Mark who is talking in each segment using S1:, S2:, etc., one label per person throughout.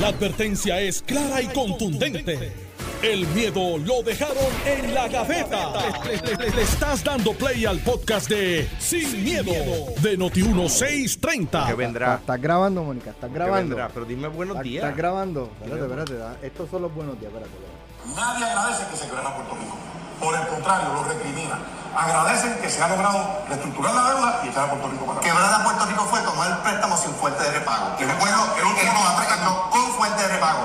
S1: La advertencia es clara y contundente. El miedo lo dejaron en la gaveta. Le, le- le- le estás dando play al podcast de Sin, miedo, de Noti1630.
S2: Que vendrá.
S3: ¿Estás grabando, Mónica? ¿Estás grabando?
S2: vendrá. Pero dime buenos
S3: ¿Estás-
S2: días.
S3: ¿Estás grabando? Espérate, espérate. da- Estos son los buenos días, espérate. espérate.
S4: Nadie agradece que se quebrara Puerto Rico. Por el contrario, lo recrimina. Agradecen que se ha logrado reestructurar la deuda y echar a Puerto Rico para atrás.
S5: Quebrar a Puerto Rico fue tomar el préstamo sin fuente de repago. Después
S4: último- el último
S5: no, con fuente de repago.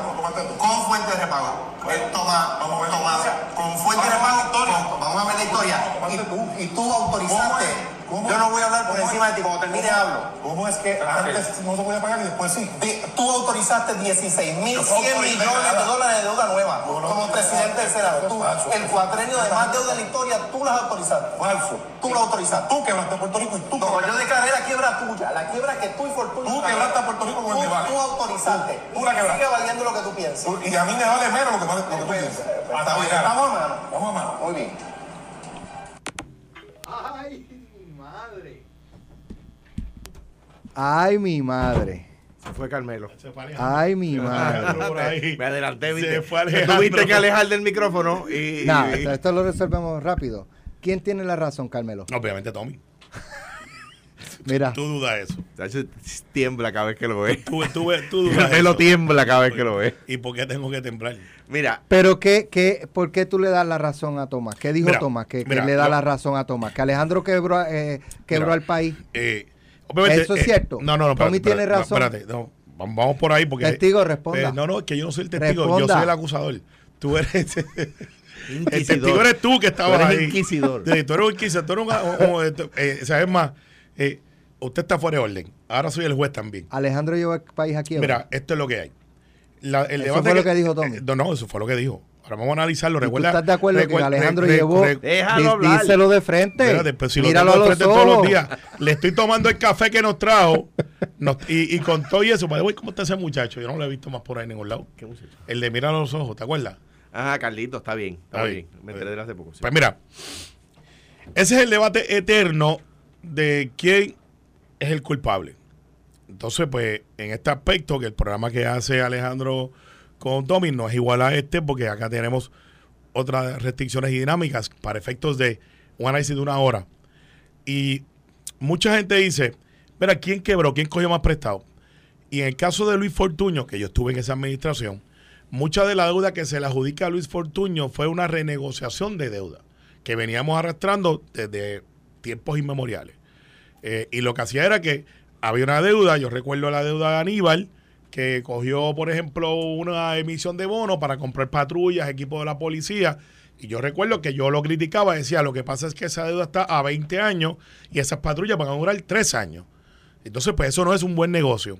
S5: Con fuente de repago. Él toma,
S4: Vamos a ver
S5: toma con fuente de repago. vamos a ver la historia.
S4: ¿Cómo tomaste
S5: Y, y tú autorizaste.
S4: ¿Cómo es? ¿Cómo
S5: Yo no voy a hablar por
S4: ¿Cómo
S5: encima
S4: es?
S5: de ti. Cuando termine
S4: ¿Cómo-
S5: hablo.
S4: ¿Cómo es que antes no se podía pagar y después sí?
S5: Tú autorizaste 16.100
S4: Yo no autoricé
S5: millones de dólares de deuda nueva como presidente del Senado. Tú,
S4: falso.
S5: el cuatrenio de más deuda en la historia, tú las autorizaste.
S4: Falso.
S5: Tú lo autorizaste.
S4: Tú quebraste a Puerto Rico y tú
S5: No, yo declaré la quiebra tuya, la quiebra que tú y Fortuna.
S4: Tú quebraste a Puerto Rico con el
S5: Tú- autorizaste.
S4: Tú la quebraste.
S5: Sigue valiendo lo que tú piensas.
S4: Y a mí me vale menos lo que, vale, lo que tú piensas.
S5: estamos a mano.
S4: Vamos a mano.
S5: Muy bien.
S3: ¡Ay, madre! ¡Ay, mi madre!
S2: Se fue Carmelo.
S3: ¡Ay, mi madre!
S2: Me adelanté,
S6: Se
S2: viste.
S6: fue
S2: Me
S6: Alejandro.
S2: Tuviste que alejar del micrófono y.
S3: Nada,
S2: y-
S3: esto lo resolvemos rápido. ¿Quién tiene la razón, Carmelo?
S6: Obviamente, Tommy.
S3: Mira,
S6: Tú dudas eso.
S2: Tacho, tiembla cada vez que lo ve.
S6: Tú, tú, tú dudas eso.
S2: tiembla cada vez que lo ve.
S6: ¿Y por qué tengo que temblar?
S2: Mira,
S3: pero qué, qué, ¿por qué tú le das la razón a Tomás? ¿Qué dijo
S6: Mira,
S3: Tomás? Que, que
S6: mira,
S3: le da
S6: yo-
S3: la razón a Tomás. Que Alejandro quebró, eh, quebró
S6: Mira,
S3: al país.
S6: Eh, obviamente,
S3: ¿Eso es
S6: eh,
S3: cierto?
S6: No, no, no.
S3: Tommy
S6: espérate,
S3: tiene razón.
S6: Espérate, no, vamos por ahí porque.
S3: Testigo, responda.
S6: Eh, no, no, es que yo no soy el testigo, yo soy el acusador. Tú eres. el
S2: Inquisidor.
S6: testigo eres tú que estabas
S2: Tú eres
S6: ahí.
S2: inquisidor.
S6: Sí, tú eres un inquisidor. Tú eres un. un- un- eh, ¿Sabes más? Eh, usted está fuera de orden. Ahora soy el juez también.
S3: Alejandro llevó el país aquí.
S6: Mira, esto es lo que hay. La- el
S3: Eso fue lo que dijo Tommy.
S6: eh, no, no, eso fue lo que dijo. Ahora vamos a analizarlo.
S3: ¿Y tú
S6: Recuerda,
S3: estás de acuerdo que Alejandro
S6: re- re-
S3: llevó?
S6: re-
S2: Déjalo
S3: Dí-
S2: hablar.
S3: díselo de frente.
S6: Espérate, pues si lo
S3: Míralo
S6: tengo
S3: a
S6: de
S3: los
S6: frente todos los
S3: ojos.
S6: días. Le estoy tomando el café que nos trajo nos- y, y con todo y eso. Way, ¿Cómo está ese muchacho? Yo no lo he visto más por ahí en ningún lado.
S2: ¿Qué muchacho?
S6: El de mirar a los ojos, ¿te acuerdas?
S2: Ajá, Carlito, está bien. Está
S6: Está
S2: bien.
S6: bien.
S2: Me enteré de hace poco. sí.
S6: Pues mira, ese es el debate eterno de quién es el culpable. Entonces, pues, en este aspecto, que el programa que hace Alejandro con Tommy no es igual a este, porque acá tenemos otras restricciones y dinámicas para efectos de un análisis de una hora. Y mucha gente dice, mira, ¿quién quebró? ¿Quién cogió más prestado? Y en el caso de Luis Fortuño, que yo estuve en esa administración, mucha de la deuda que se le adjudica a Luis Fortuño fue una renegociación de deuda que veníamos arrastrando desde tiempos inmemoriales. Eh, y lo que hacía era que había una deuda, yo recuerdo la deuda de Aníbal, que cogió, por ejemplo, una emisión de bono para comprar patrullas, equipos de la policía. Y yo recuerdo que yo lo criticaba, decía, lo que pasa es que esa deuda está a 20 años y esas patrullas van a durar 3 años. Entonces, pues eso no es un buen negocio.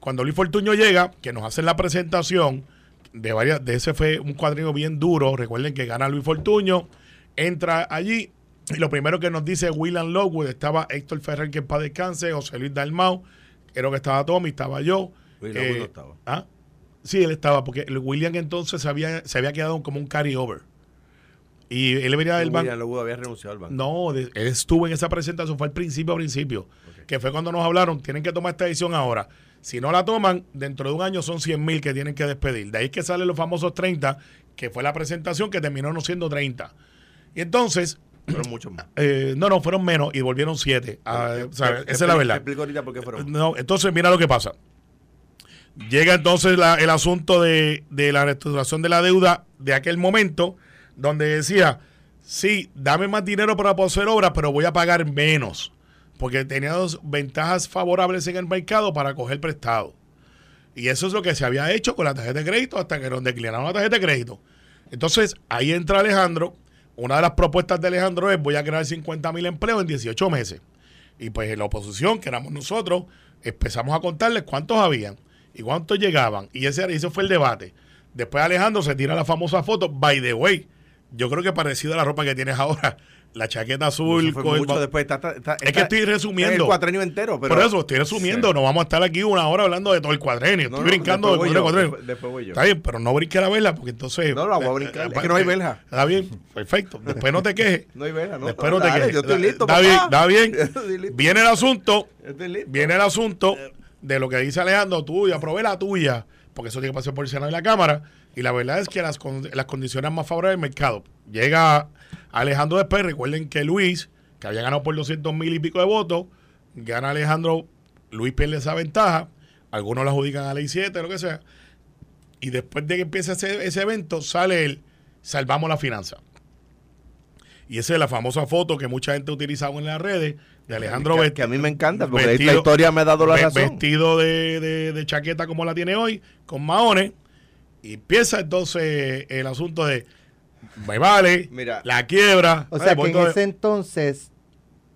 S6: Cuando Luis Fortuño llega, que nos hacen la presentación de varias, de ese fue un cuadrino bien duro. Recuerden que gana Luis Fortuño, entra allí y lo primero que nos dice William Lockwood, estaba Héctor Ferrer, que en paz descanse, José Luis Dalmau, creo que estaba Tommy, estaba yo.
S2: William Lockwood no estaba.
S6: ¿ah? Sí, él estaba, porque el William entonces se había, se había quedado como un carry-over. Y él venía del banco.
S2: William Lockwood había renunciado al banco.
S6: No, de- él estuvo en esa presentación, fue al principio, a principio, que fue cuando nos hablaron, tienen que tomar esta decisión ahora. Si no la toman, dentro de un año son 100 mil que tienen que despedir. De ahí es que salen los famosos 30, que fue la presentación que terminó no siendo 30. Y entonces,
S2: Fueron muchos más.
S6: eh, no, no, fueron menos y volvieron 7. esa es la verdad.
S2: Te explico ahorita por qué fueron.
S6: No, entonces mira lo que pasa. Llega entonces la- el asunto de, de la reestructuración de la deuda de aquel momento, donde decía, sí, dame más dinero para poder hacer obras, pero voy a pagar menos, porque tenía dos ventajas favorables en el mercado para coger prestado. Y eso es lo que se había hecho con la tarjeta de crédito hasta que nos declinaron la tarjeta de crédito. Entonces, ahí entra Alejandro. Una de las propuestas de Alejandro es voy a crear 50 mil empleos en 18 meses. Y pues la oposición, que éramos nosotros, empezamos a contarles cuántos habían y cuántos llegaban. Y ese, ese fue el debate. Después Alejandro se tira la famosa foto, by the way. Yo creo que parecido a la ropa que tienes ahora. La chaqueta azul. Con el
S2: mucho
S6: ba-
S2: después. Está, está- está-
S6: es que estoy resumiendo.
S2: El cuatrenio entero. Pero,
S6: Por eso, estoy resumiendo. No vamos a estar aquí una hora hablando de todo el cuadrenio.
S2: No,
S6: Estoy
S2: no,
S6: brincando
S2: después
S6: de
S2: voy
S6: cuadrenio
S2: yo, después- después voy yo.
S6: Está bien, pero no brinque la vela porque entonces.
S2: No, la voy a brincar, es que no hay vela.
S6: Está bien, perfecto. Después no te quejes.
S2: No hay vela, ¿no?
S6: Después no,
S2: No,
S6: te
S2: dale,
S6: quejes.
S2: yo estoy listo,
S6: Está bien, está bien. Viene el asunto. Viene el asunto de lo que dice Alejandro, tuya, probé la tuya. porque eso tiene que pasar por el Senado y la Cámara. Y la verdad es que las, las condiciones más favorables del mercado. Llega Alejandro después, recuerden que Luis, que había ganado por 200 mil y pico de votos, gana Alejandro, Luis pierde esa ventaja, algunos la adjudican a ley 7, lo que sea. Y después de que empiece ese, ese evento, sale el Salvamos la Finanza. Y esa es la famosa foto que mucha gente ha utilizado en las redes de Alejandro Vest-
S2: que a mí me encanta, porque
S6: vestido-
S2: esta historia me ha dado la razón.
S6: Vestido de, de- de chaqueta como la tiene hoy, con maones. Y empieza entonces el asunto de me vale,
S2: Mira.
S6: la quiebra.
S3: O sea, que en ese entonces,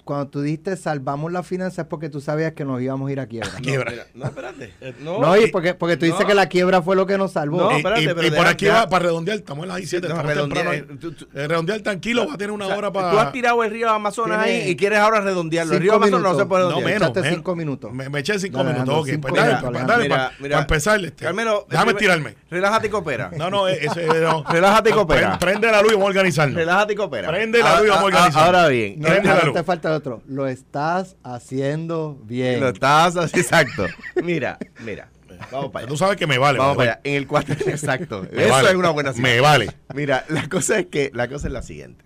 S3: cuando tú dijiste salvamos la finanza, es porque tú sabías que nos íbamos a ir a quiebra.
S6: quiebra.
S2: Mira, no, espérate. No,
S3: No, y porque, porque tú dices
S2: no.
S3: que la quiebra fue lo que nos salvó.
S2: No,
S6: y,
S2: espérate,
S6: y-
S2: pero
S6: y por
S2: deja-
S6: aquí
S2: deja-
S6: va para redondear, estamos en las 17,
S2: No,
S6: estamos
S2: redondea,
S6: temprano.
S2: eh, tú- tú-
S6: Eh, redondear tranquilo, va a tener una
S2: O sea,
S6: hora para.
S2: Tú has tirado el río Amazonas
S3: Tiene
S2: ahí y quieres ahora redondearlo. El río Amazonas no se puede
S6: No,
S2: redondear.
S6: menos.
S3: Echaste
S6: menos.
S3: cinco minutos.
S6: Me, me eché cinco
S3: Dale,
S6: minutos. Ok,
S3: cinco
S6: pues dale,
S3: minutos,
S6: pues,
S3: Alejandro.
S6: dale,
S2: Mira,
S6: para,
S2: mira.
S6: para empezar. Este,
S2: Carmelo,
S6: déjame tirarme.
S2: Relájate y coopera.
S6: No, no, ese, no.
S2: Relájate y coopera.
S6: Prende, la luz y vamos a organizarnos.
S2: Relájate y coopera.
S6: Prende la luz y vamos a
S2: ah,
S6: organizar.
S2: Ahora bien,
S3: No,
S6: Prende la
S3: ahora
S6: luz.
S3: te falta otro. Lo estás haciendo bien.
S2: lo estás así, exacto. Mira, mira. Vamos para allá.
S6: Tú sabes que me vale.
S2: Vamos
S6: me
S2: para allá. En el cuatro, exacto.
S6: Me
S2: Eso
S6: vale.
S2: es una buena
S6: Me
S2: señal.
S6: vale.
S2: Mira, la cosa es que la cosa es la siguiente.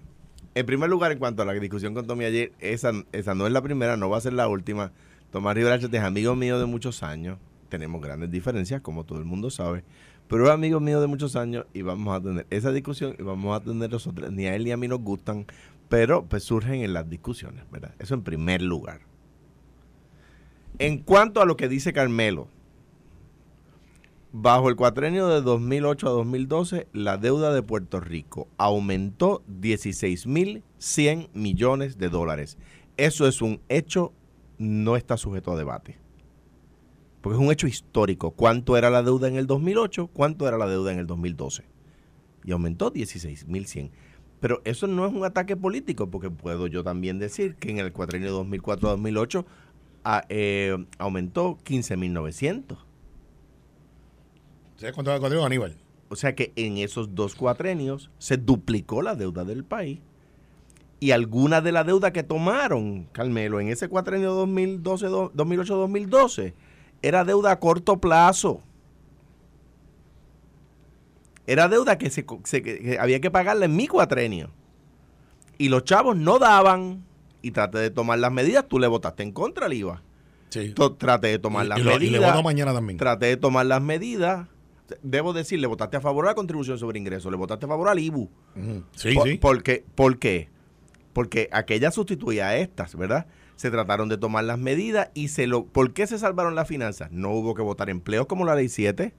S2: En primer lugar, en cuanto a la discusión con Tommy ayer, esa, esa no es la primera, no va a ser la última. Tomás Rivera Chávez es amigo mío de muchos años. Tenemos grandes diferencias, como todo el mundo sabe. Pero es amigo mío de muchos años y vamos a tener esa discusión y vamos a tener nosotros. Ni a él ni a mí nos gustan, pero pues surgen en las discusiones, ¿verdad? Eso en primer lugar. En cuanto a lo que dice Carmelo, Bajo el cuatrenio de 2008 a 2012, la deuda de Puerto Rico aumentó 16.100 millones de dólares. Eso es un hecho, no está sujeto a debate. Porque es un hecho histórico. ¿Cuánto era la deuda en el 2008? ¿Cuánto era la deuda en el 2012? Y aumentó 16.100. Pero eso no es un ataque político, porque puedo yo también decir que en el cuatrenio 2004 a 2008 a- eh, aumentó 15.900.
S6: ¿Sabes cuánto cuánto digo, Aníbal?
S2: O sea que en esos dos cuatrenios se duplicó la deuda del país. Y alguna de la deuda que tomaron, Carmelo, en ese cuatrenio 2012, do- 2008-2012, era deuda a corto plazo. Era deuda que, se, que- había que pagarla en mi cuatrenio. Y los chavos no daban. Y traté de tomar las medidas. Tú le votaste en contra al IVA.
S6: Sí.
S2: Traté de tomar
S6: Y-
S2: las
S6: y, lo- y
S2: medidas.
S6: le voto mañana también.
S2: Traté de tomar las medidas. Debo decir, le votaste a favor a la contribución sobre ingresos, le votaste a favor al IBU.
S6: Sí,
S2: por,
S6: sí.
S2: Porque, ¿Por qué? Porque aquella sustituía a estas, ¿verdad? Se trataron de tomar las medidas y se lo... ¿Por qué se salvaron las finanzas? No hubo que votar empleos como la ley 7.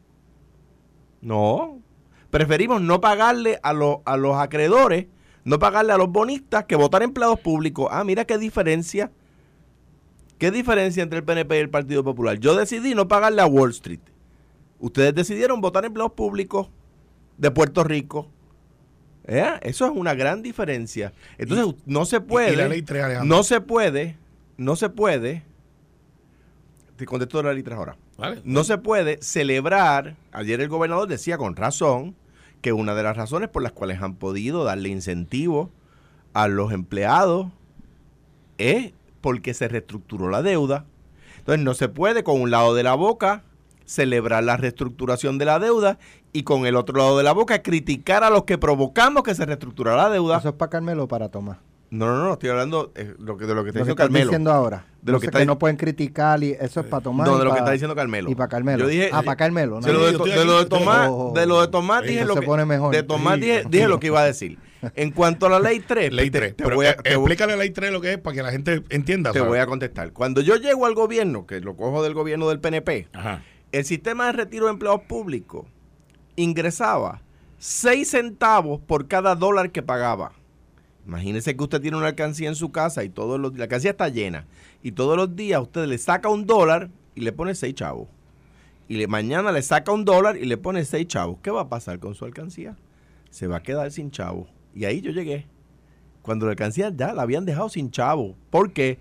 S2: No. Preferimos no pagarle a, los a los acreedores, no pagarle a los bonistas que votar empleados públicos. Ah, mira qué diferencia. ¿Qué diferencia entre el PNP y el Partido Popular? Yo decidí no pagarle a Wall Street. Ustedes decidieron votar empleados públicos de Puerto Rico. ¿Eh? Eso es una gran diferencia. Entonces, no se puede.
S6: y la ley 3, Alejandro.
S2: no se puede. No se puede. Te contesto de la ley 3 ahora.
S6: Vale.
S2: No se puede celebrar. Ayer el gobernador decía con razón que una de las razones por las cuales han podido darle incentivo a los empleados es porque se reestructuró la deuda. Entonces no se puede con un lado de la boca celebrar la reestructuración de la deuda y con el otro lado de la boca criticar a los que provocamos que se reestructurara la deuda.
S3: ¿Eso es para Carmelo para Tomás?
S2: No, no, no, estoy hablando eh, lo que, de lo que está
S3: Lo que
S2: diciendo
S3: estás
S2: Carmelo.
S3: diciendo ahora.
S2: De lo
S3: No
S2: que está
S3: que no pueden criticar y eso es para Tomás.
S2: No,
S3: y
S2: de lo que está diciendo Carmelo.
S3: Y para Carmelo.
S2: Yo dije-
S3: ah, para Carmelo.
S2: De lo de, to- de lo de. Tomás, de lo de Tomás dije lo que
S3: pone mejor.
S2: de Tomás
S6: Sí,
S2: dije, lo que iba a decir. En cuanto a la ley 3,
S6: Ley
S2: te,
S6: 3.
S2: te
S6: Pero
S2: voy a,
S6: eh,
S2: te voy-
S6: explícale a ley 3 lo que es para que la gente entienda.
S2: te
S6: ¿sabes?
S2: voy a contestar. Cuando yo llego al gobierno, que lo cojo del gobierno del PNP,
S6: Ajá.
S2: el sistema de retiro de empleados públicos ingresaba 6 centavos por cada dólar que pagaba. Imagínese que usted tiene una alcancía en su casa y todos los la alcancía está llena y todos los días usted le saca un dólar y le pone 6 chavos. Y mañana le saca un dólar y le pone 6 chavos. ¿Qué va a pasar con su alcancía? Se va a quedar sin chavos. Y ahí yo llegué. Cuando la alcancía ya la habían dejado sin chavos. ¿Por qué?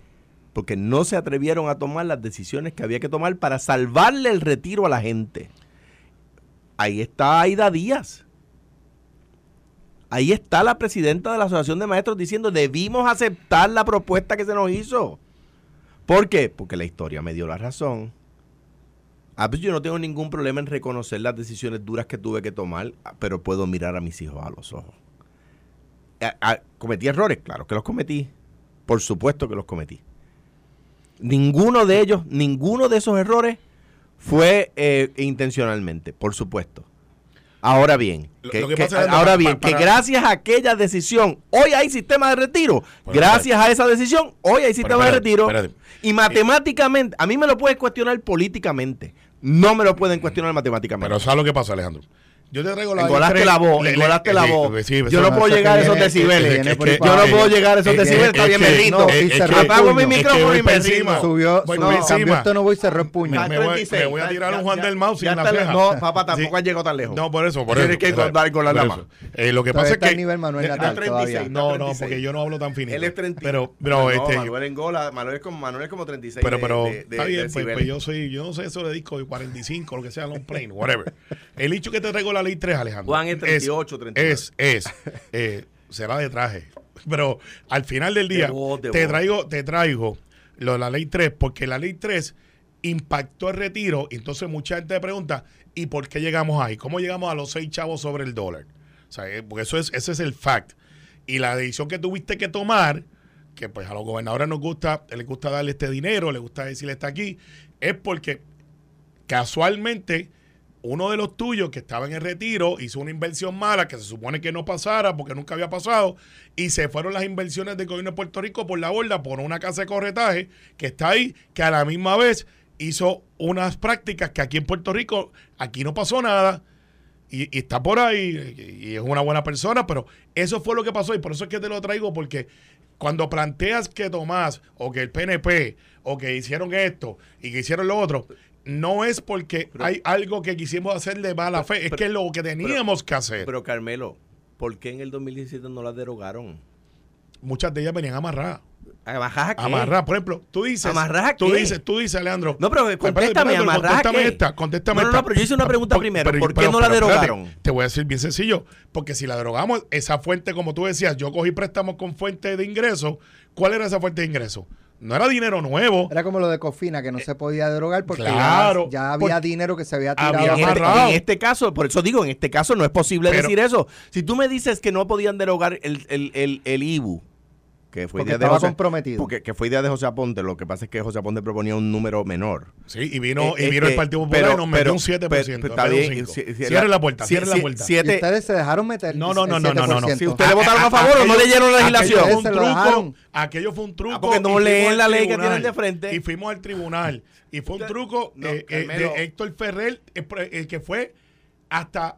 S2: Porque no se atrevieron a tomar las decisiones que había que tomar para salvarle el retiro a la gente. Ahí está Aida Díaz. Ahí está la presidenta de la Asociación de Maestros diciendo debimos aceptar la propuesta que se nos hizo. ¿Por qué? Porque la historia me dio la razón. Ah, pues yo no tengo ningún problema en reconocer las decisiones duras que tuve que tomar, ah, pero puedo mirar a mis hijos a los ojos. Ah, ah, ¿Cometí errores? Claro que los cometí. Por supuesto que los cometí. Ninguno de ellos, ninguno de esos errores fue eh, intencionalmente, por supuesto. Ahora bien, que, ahora bien, que gracias a aquella decisión, hoy hay sistema de retiro.
S6: Bueno,
S2: gracias a esa decisión, hoy hay sistema de
S6: espérate,
S2: retiro.
S6: espérate.
S2: Y matemáticamente, a mí me lo pueden cuestionar políticamente. No me lo pueden cuestionar matemáticamente.
S6: Pero ¿sabes lo que pasa, Alejandro? Yo te traigo la
S2: Engolaste la voz,
S6: le- le-
S2: engolaste la voz.
S6: sí,
S2: Yo no
S3: no,
S2: puedo llegar a esos decibeles. Yo no puedo llegar a esos decibeles, está
S6: es
S2: bien,
S3: no, el
S2: Apago mi micrófono y me
S6: encima.
S3: Subió, no, cambió el tono voy y cerró el puño.
S6: Me- voy-
S2: 36,
S6: a tirar un Juan del Mouse
S2: ya
S6: sin la ceja.
S2: No, papá, tampoco has llegado tan lejos.
S6: No, por eso, por
S2: Tienes que contar con la dama.
S6: Eh, lo que pasa es que...
S3: nivel Manuel todavía.
S2: está
S6: No, no,
S2: 36.
S6: porque yo no hablo tan finito.
S2: Él es 30.
S6: Pero, pero,
S2: no,
S6: este...
S2: Manuel Engola, Manuel es como, Manuel es como 36.
S6: Pero, pero, está bien, pues, pues yo soy, yo no sé eso de disco de 45, lo que sea, long plane, whatever. El hecho que te traigo la ley 3, Alejandro.
S2: Juan es 38, 39.
S6: Es, es, eh, será de traje. Pero al final del día,
S2: De voz, de
S6: te traigo, te traigo lo de la ley 3, porque la ley 3 impactó el retiro, y entonces mucha gente pregunta, ¿y por qué llegamos ahí? ¿Cómo llegamos a los 6 chavos sobre el dólar? O sea, eh, porque eso es, ese es el fact. Y la decisión que tuviste que tomar, que pues a los gobernadores nos gusta, les gusta darle este dinero, les gusta decirle está aquí, es porque casualmente uno de los tuyos que estaba en el retiro hizo una inversión mala que se supone que no pasara porque nunca había pasado y se fueron las inversiones del gobierno de Puerto Rico por la borda por una casa de corretaje que está ahí que a la misma vez hizo unas prácticas que aquí en Puerto Rico aquí no pasó nada y, y está por ahí y, y es una buena persona, pero eso fue lo que pasó y por eso es que te lo traigo porque cuando planteas que Tomás o que el PNP o que hicieron esto y que hicieron lo otro, no es porque hay algo que quisimos hacer de mala fe, es
S2: pero-
S6: que es lo que teníamos que hacer.
S2: Pero Carmelo, ¿por qué en el 2017 no la derogaron?
S6: Muchas de ellas venían amarradas.
S2: ¿Amarradas a qué?
S6: Amarradas, por ejemplo, tú dices,
S2: ¿Amarradas
S6: tú
S2: qué?
S6: dices, tú dices, Alejandro.
S2: No, pero
S6: espérate,
S2: contéstame,
S6: espérate,
S2: ¿amarradas a
S6: contéstame
S2: qué?
S6: esta, contéstame
S2: No, no, no, pero yo hice una pregunta primero, ¿por qué no la
S6: espérate,
S2: derogaron?
S6: te voy a decir bien sencillo, porque si la derogamos, esa fuente, como tú decías, yo cogí préstamos con fuente de ingreso, ¿cuál era esa fuente de ingreso? No era dinero nuevo.
S3: Era como lo de Cofina, que no se podía derogar porque ya-
S6: claro,
S3: ya, había dinero que se había
S6: había
S3: tirado.
S2: En este, en este caso, por eso digo, en este caso no es posible
S6: Pero-
S2: decir eso. Si tú me dices que no podían derogar el, el, el, el IBU, que fue
S3: Porque
S2: idea de
S3: estaba
S2: José,
S3: comprometido.
S2: Porque, que fue idea de José Aponte, lo que pasa es que José Aponte proponía un número menor.
S6: Sí, y vino,
S2: Eh,
S6: y vino
S2: eh,
S6: el Partido Popular
S2: pero-
S6: y nos metió
S2: pero-
S6: un 7%.
S2: pero- está bien,
S6: 5.
S2: si- si-
S6: Cierre
S2: la-
S6: puerta,
S2: si-
S6: cierre
S2: si-
S6: la puerta.
S3: Y
S2: siete-
S3: ustedes se dejaron meter
S6: No, no, no,
S3: el
S6: no, no, no, no.
S3: 7%.
S2: Si ustedes votaron a favor o no
S6: aquello-
S2: leyeron la
S6: aquello
S2: legislación.
S6: fue un truco, aquello fue un truco.
S2: Ah, porque no
S6: y
S2: leen la ley que tienen de frente.
S6: Y fuimos al tribunal. Y fue un truco
S2: No,
S6: eh, eh, de Héctor Ferrer, eh, el que fue hasta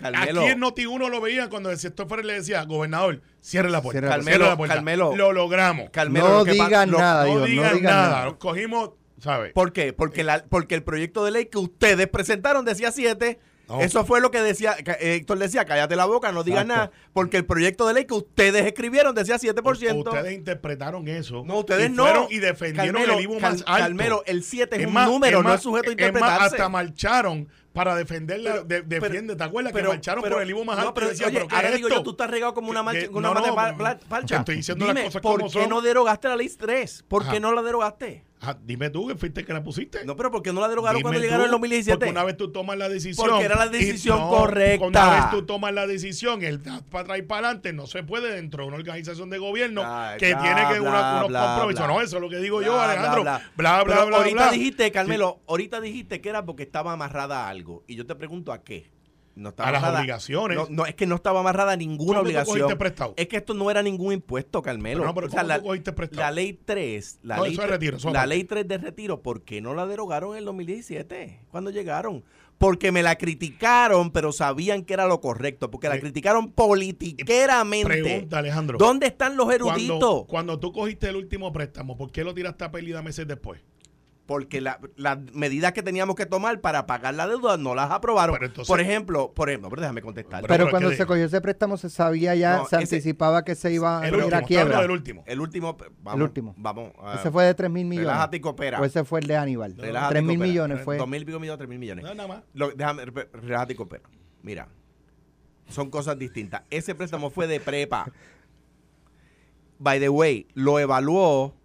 S2: Carmelo,
S6: aquí en Noti1 lo veían cuando el sector Ferrer le decía, gobernador, cierre la puerta.
S3: Cierre la
S6: la puerta.
S2: Carmelo.
S6: lo logramos.
S2: Carmelo,
S3: no
S2: lo
S3: digan
S2: lo-
S3: nada,
S6: no digan
S3: no digan
S6: nada.
S3: nada.
S6: Nos cogimos, ¿sabes?
S2: ¿Por qué? Porque, la, porque el proyecto de ley que ustedes presentaron decía 7.
S6: No.
S2: Eso fue lo que decía, que Héctor decía, cállate la boca, no digas nada, porque el proyecto de ley que ustedes escribieron decía 7%.
S6: Ustedes interpretaron eso.
S2: no, ustedes
S6: y
S2: no.
S6: fueron y defendieron
S2: Carmelo,
S6: el IVU
S2: Cal-
S6: más alto.
S2: Carmelo, el 7 es, un
S6: más,
S2: número, no
S6: más,
S2: es sujeto a
S6: es más,
S2: interpretarse.
S6: hasta marcharon para defender la,
S2: Pero-
S6: de-
S2: pero-
S6: defiende, ¿te acuerdas?
S2: pero-
S6: que marcharon
S2: pero-
S6: por el IVU más
S2: no,
S6: alto.
S2: pero,
S6: y decía,
S2: oye,
S6: ¿pero qué
S2: ahora
S6: es
S2: digo yo, tú estás regado como una, mancha,
S6: Que-
S2: una
S6: no,
S2: mata
S6: no,
S2: pa-
S6: no,
S2: pla-
S6: te estoy diciendo las
S2: Dime,
S6: cosas
S2: ¿por
S6: como
S2: qué
S6: son.
S2: no derogaste la ley 3? ¿Por
S6: Ajá.
S2: qué no la derogaste?
S6: Ah, dime tú que fuiste que la pusiste.
S2: No, pero ¿por qué no la derogaron
S6: Dime
S2: cuando llegaron en 2017?
S6: Porque una vez tú tomas la decisión.
S2: Porque era la
S6: y
S2: decisión
S6: no,
S2: correcta.
S6: Una vez tú tomas la decisión, el para atrás y para adelante, no se puede dentro de una organización de gobierno
S2: Ay,
S6: que
S2: bla,
S6: tiene que
S2: bla,
S6: una- unos
S2: bla,
S6: compromisos. No, eso es lo que digo yo, Alejandro. Bla,
S2: bla.
S6: bla,
S2: ahorita dijiste, Carmelo, ahorita dijiste que era porque estaba amarrada a algo. Y yo te pregunto a qué. No estaba
S6: A las
S2: amarrada-
S6: obligaciones.
S2: No, no, es que no estaba amarrada a ninguna
S6: ¿Cómo tú
S2: obligación.
S6: prestado?
S2: Es que esto no era ningún impuesto, Carmelo.
S6: No, pero
S2: O sea,
S6: ¿cómo
S2: la,
S6: prestado?
S2: la ley 3, la,
S6: No,
S2: ley,
S6: eso es
S2: tre-
S6: retiro, eso
S2: la
S6: aparte.
S2: ley 3 de retiro, ¿por qué no la derogaron en el 2017? Cuando llegaron. Porque me la criticaron, pero sabían que era lo correcto. Porque la
S6: Pre-
S2: criticaron politiqueramente.
S6: Pregunta, Alejandro.
S2: ¿Dónde están los eruditos?
S6: Cuando, cuando tú cogiste el último préstamo, ¿por qué lo tiraste a pérdida meses después?
S2: Porque la- las medidas que teníamos que tomar para pagar la deuda no las aprobaron.
S6: Pero entonces-
S2: por ejemplo, por ejemplo, pero déjame contestar.
S6: Pero-
S3: Pero cuando
S6: ¿qué
S3: se
S6: digo?
S3: cogió ese préstamo se sabía ya,
S2: No,
S3: se
S2: ese-
S3: anticipaba que se iba a
S6: El
S3: ir
S6: último,
S3: a quiebra.
S6: del último.
S2: el último, vamos,
S3: El último.
S2: Vamos. ah,
S3: Ese fue de 3 mil millones.
S2: Relájate y coopera.
S3: O ese fue el de Aníbal.
S2: relájate
S3: 3
S2: y
S3: mil
S2: coopera.
S3: millones fue.
S2: Dos mil y pico millones, tres mil millones.
S6: No, nada más.
S2: Lo- déjame, re- relájate y coopera. Mira, son cosas distintas. Ese préstamo fue de prepa. By the way, lo evaluó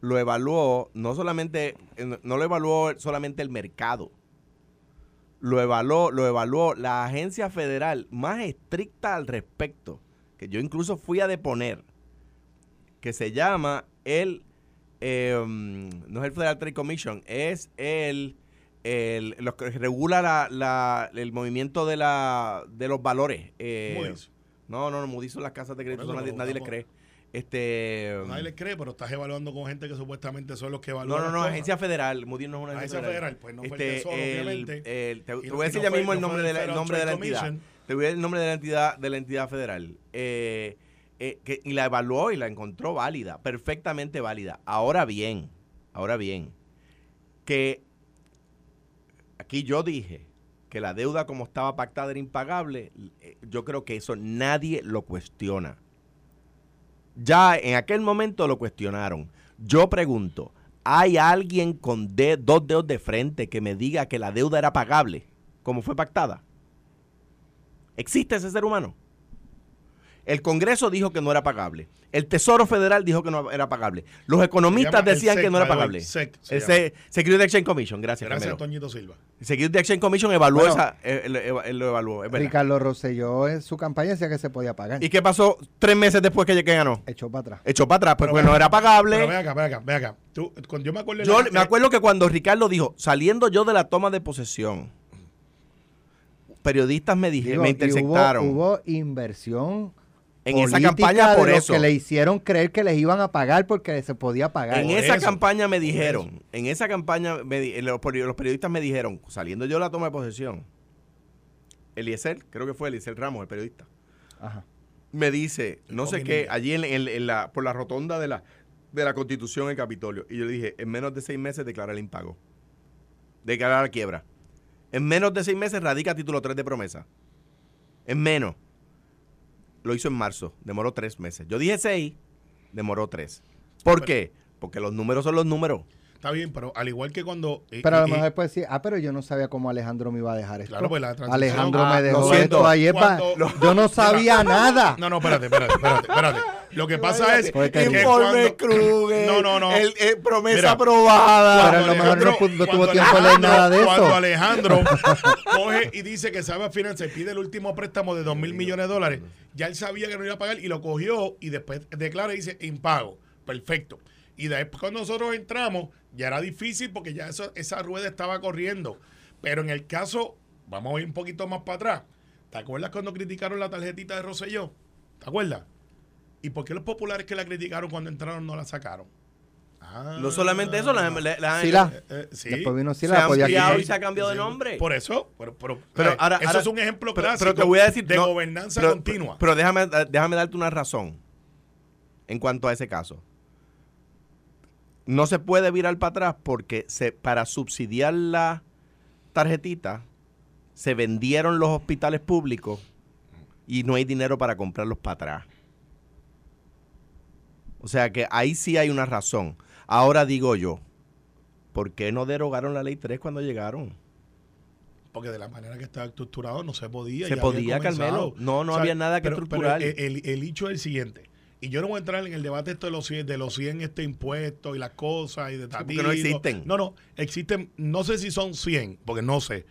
S2: lo evaluó, no solamente, eh, no lo evaluó solamente el mercado, lo evaluó, lo evaluó la agencia federal más estricta al respecto, que yo incluso fui a deponer, que se llama el, eh, no es el Federal Trade Commission, es el, el lo que regula la, la- el movimiento de, la, de los valores. eh, no, no, no, Moody's son las casas de crédito,
S6: eso,
S2: nadie, nadie le cree. Este,
S6: Nadie le cree, pero estás evaluando con gente que supuestamente son los que
S2: no,
S6: evalúan.
S2: no, no,
S6: cosas.
S2: agencia federal. Moody's no es una
S6: Agencia
S2: agencia federal.
S6: federal, pues no fue el
S2: el-
S6: obviamente.
S2: el- te,
S6: no-
S2: voy a decir
S6: no
S2: ya
S6: fue-
S2: mismo el
S6: no
S2: nombre de la, nombre de la entidad. Te voy a decir el nombre de la entidad, de la entidad federal. Eh, eh, que, y la evaluó y la encontró válida, perfectamente válida. Ahora bien, ahora bien, que aquí yo dije que la deuda como estaba pactada era impagable, eh, yo creo que eso nadie lo cuestiona. Ya en aquel momento lo cuestionaron. Yo pregunto, ¿hay alguien con de- dos dedos de frente que me diga que la deuda era pagable como fue pactada? ¿Existe ese ser humano? El Congreso dijo que no era pagable. El Tesoro Federal dijo que no era pagable. Los economistas
S6: el
S2: decían
S6: SEC,
S2: que no era pagable.
S6: SEC se
S2: El Security Exchange Commission, gracias.
S6: Gracias
S2: Carmelo.
S6: Toñito Silva.
S2: Security Exchange Commission evaluó
S3: Bueno.
S2: esa, eh, lo, lo evaluó, es.
S3: Ricardo Rosselló en su campaña decía que se podía pagar.
S2: ¿Y qué pasó tres meses después que que ganó?
S3: Echó para atrás.
S2: Echó para atrás, pues
S6: Pero
S2: bueno, era pagable.
S6: Pero ven acá, ven acá, ven acá. Tú, cuando yo me acuerdo de
S2: Yo
S6: la-
S2: me acuerdo que cuando Ricardo dijo, saliendo yo de la toma de posesión, periodistas me dijeron,
S3: Digo,
S2: me interceptaron
S3: Hubo, hubo inversión
S2: en esa campaña
S3: de
S2: por eso.
S3: que le hicieron creer que les iban a pagar porque se podía pagar.
S2: En
S6: Por
S2: esa
S6: eso,
S2: campaña me dijeron, en esa campaña me di- los, peri- los periodistas me dijeron, saliendo yo de la toma de posesión, Eliezer, creo que fue Eliezer Ramos, el periodista,
S3: Ajá.
S2: me dice, no sé qué, allí en, en- en la, por la rotonda de la, de la Constitución en Capitolio. Y yo le dije, en menos de seis meses declara el impago. Declarar la quiebra. En menos de seis meses radica título 3 de promesa. En menos. Lo hizo en marzo. Demoró tres meses. Yo dije seis, demoró tres. ¿Por qué? Porque los números son los números.
S6: Está bien, pero al igual que cuando. y-
S3: Pero a lo
S6: y-
S3: mejor puede decir, ah, pero yo no sabía cómo Alejandro me iba a dejar esto.
S6: Claro, pues la transición-
S3: Alejandro
S2: Ah,
S3: me dejó
S2: lo siento.
S3: esto ayer.
S6: Cuando-
S3: yo no sabía nada.
S6: No, no, espérate, espérate, espérate, espérate. Lo que pasa es
S3: Fue
S6: que
S3: terrible.
S6: cuando-
S2: Kruger.
S6: No, no, no.
S2: el- el promesa
S6: Mira,
S2: aprobada.
S3: Pero a lo mejor no tuvo
S6: cuando
S3: tiempo de leer
S6: Alejandro-
S3: nada de eso.
S6: Cuando Alejandro coge y dice que sabe financiar, pide el último préstamo de dos mil millones de dólares, ya él sabía que no iba a pagar y lo cogió y después declara y dice impago. Perfecto. Y después cuando nosotros entramos, ya era difícil porque ya eso, esa rueda estaba corriendo. Pero en el caso, vamos a ir un poquito más para atrás. ¿Te acuerdas cuando criticaron la tarjetita de Rosselló? ¿Te acuerdas? ¿Y por qué los populares que la criticaron cuando entraron no la sacaron? Ah.
S2: No solamente eso, la, la- la-
S3: Sila.
S6: Eh, eh, sí.
S3: Después vino
S2: se
S3: Sila,
S2: ha
S3: podía
S2: ampliado
S3: quitar.
S2: y se ha cambiado de nombre.
S6: Por eso, pero, pero,
S2: Pero
S6: eh,
S2: ahora-
S6: eso
S2: ahora-
S6: es un ejemplo
S2: pero,
S6: clásico
S2: pero te voy a decir
S6: de
S2: no,
S6: gobernanza
S2: pero-
S6: continua.
S2: Pero déjame, déjame darte una razón en cuanto a ese caso. No se puede virar para atrás porque se, para subsidiar la tarjetita se vendieron los hospitales públicos y no hay dinero para comprarlos para atrás. O sea que ahí sí hay una razón. Ahora digo yo, ¿por qué no derogaron la ley 3 cuando llegaron?
S6: Porque de la manera que estaba estructurado no se podía.
S2: Se podía. Carmelo. No, no había nada que
S6: pero-
S2: estructurar.
S6: pero el, el- el hecho es el siguiente. Y yo no voy a entrar en el debate esto de los 100, de los 100 este impuestos y las cosas y de
S2: porque
S6: tatito.
S2: no existen.
S6: No, no, existen, no sé si son 100, porque no sé,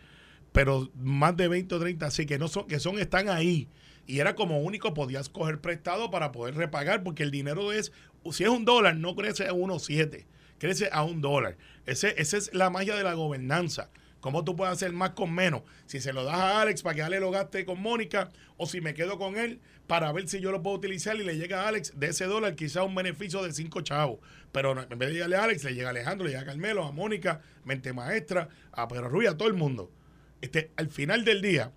S6: pero más de 20 o 30 sí que no son, que son, están ahí. Y era como único, podías coger prestado para poder repagar, porque el dinero es, si es un dólar, no crece a 1,7, crece a un dólar. Ese, esa es la magia de la gobernanza. ¿Cómo tú puedes hacer más con menos? Si se lo das a Alex para que Ale lo gaste con Mónica, o si me quedo con él para ver si yo lo puedo utilizar y le llega a Alex de ese dólar quizá un beneficio de cinco chavos. Pero no, en vez de llegarle a Alex, le llega a Alejandro, le llega a Carmelo, a Mónica, Mente Maestra, a Pedro Ruiz, a todo el mundo. Este, al final del día,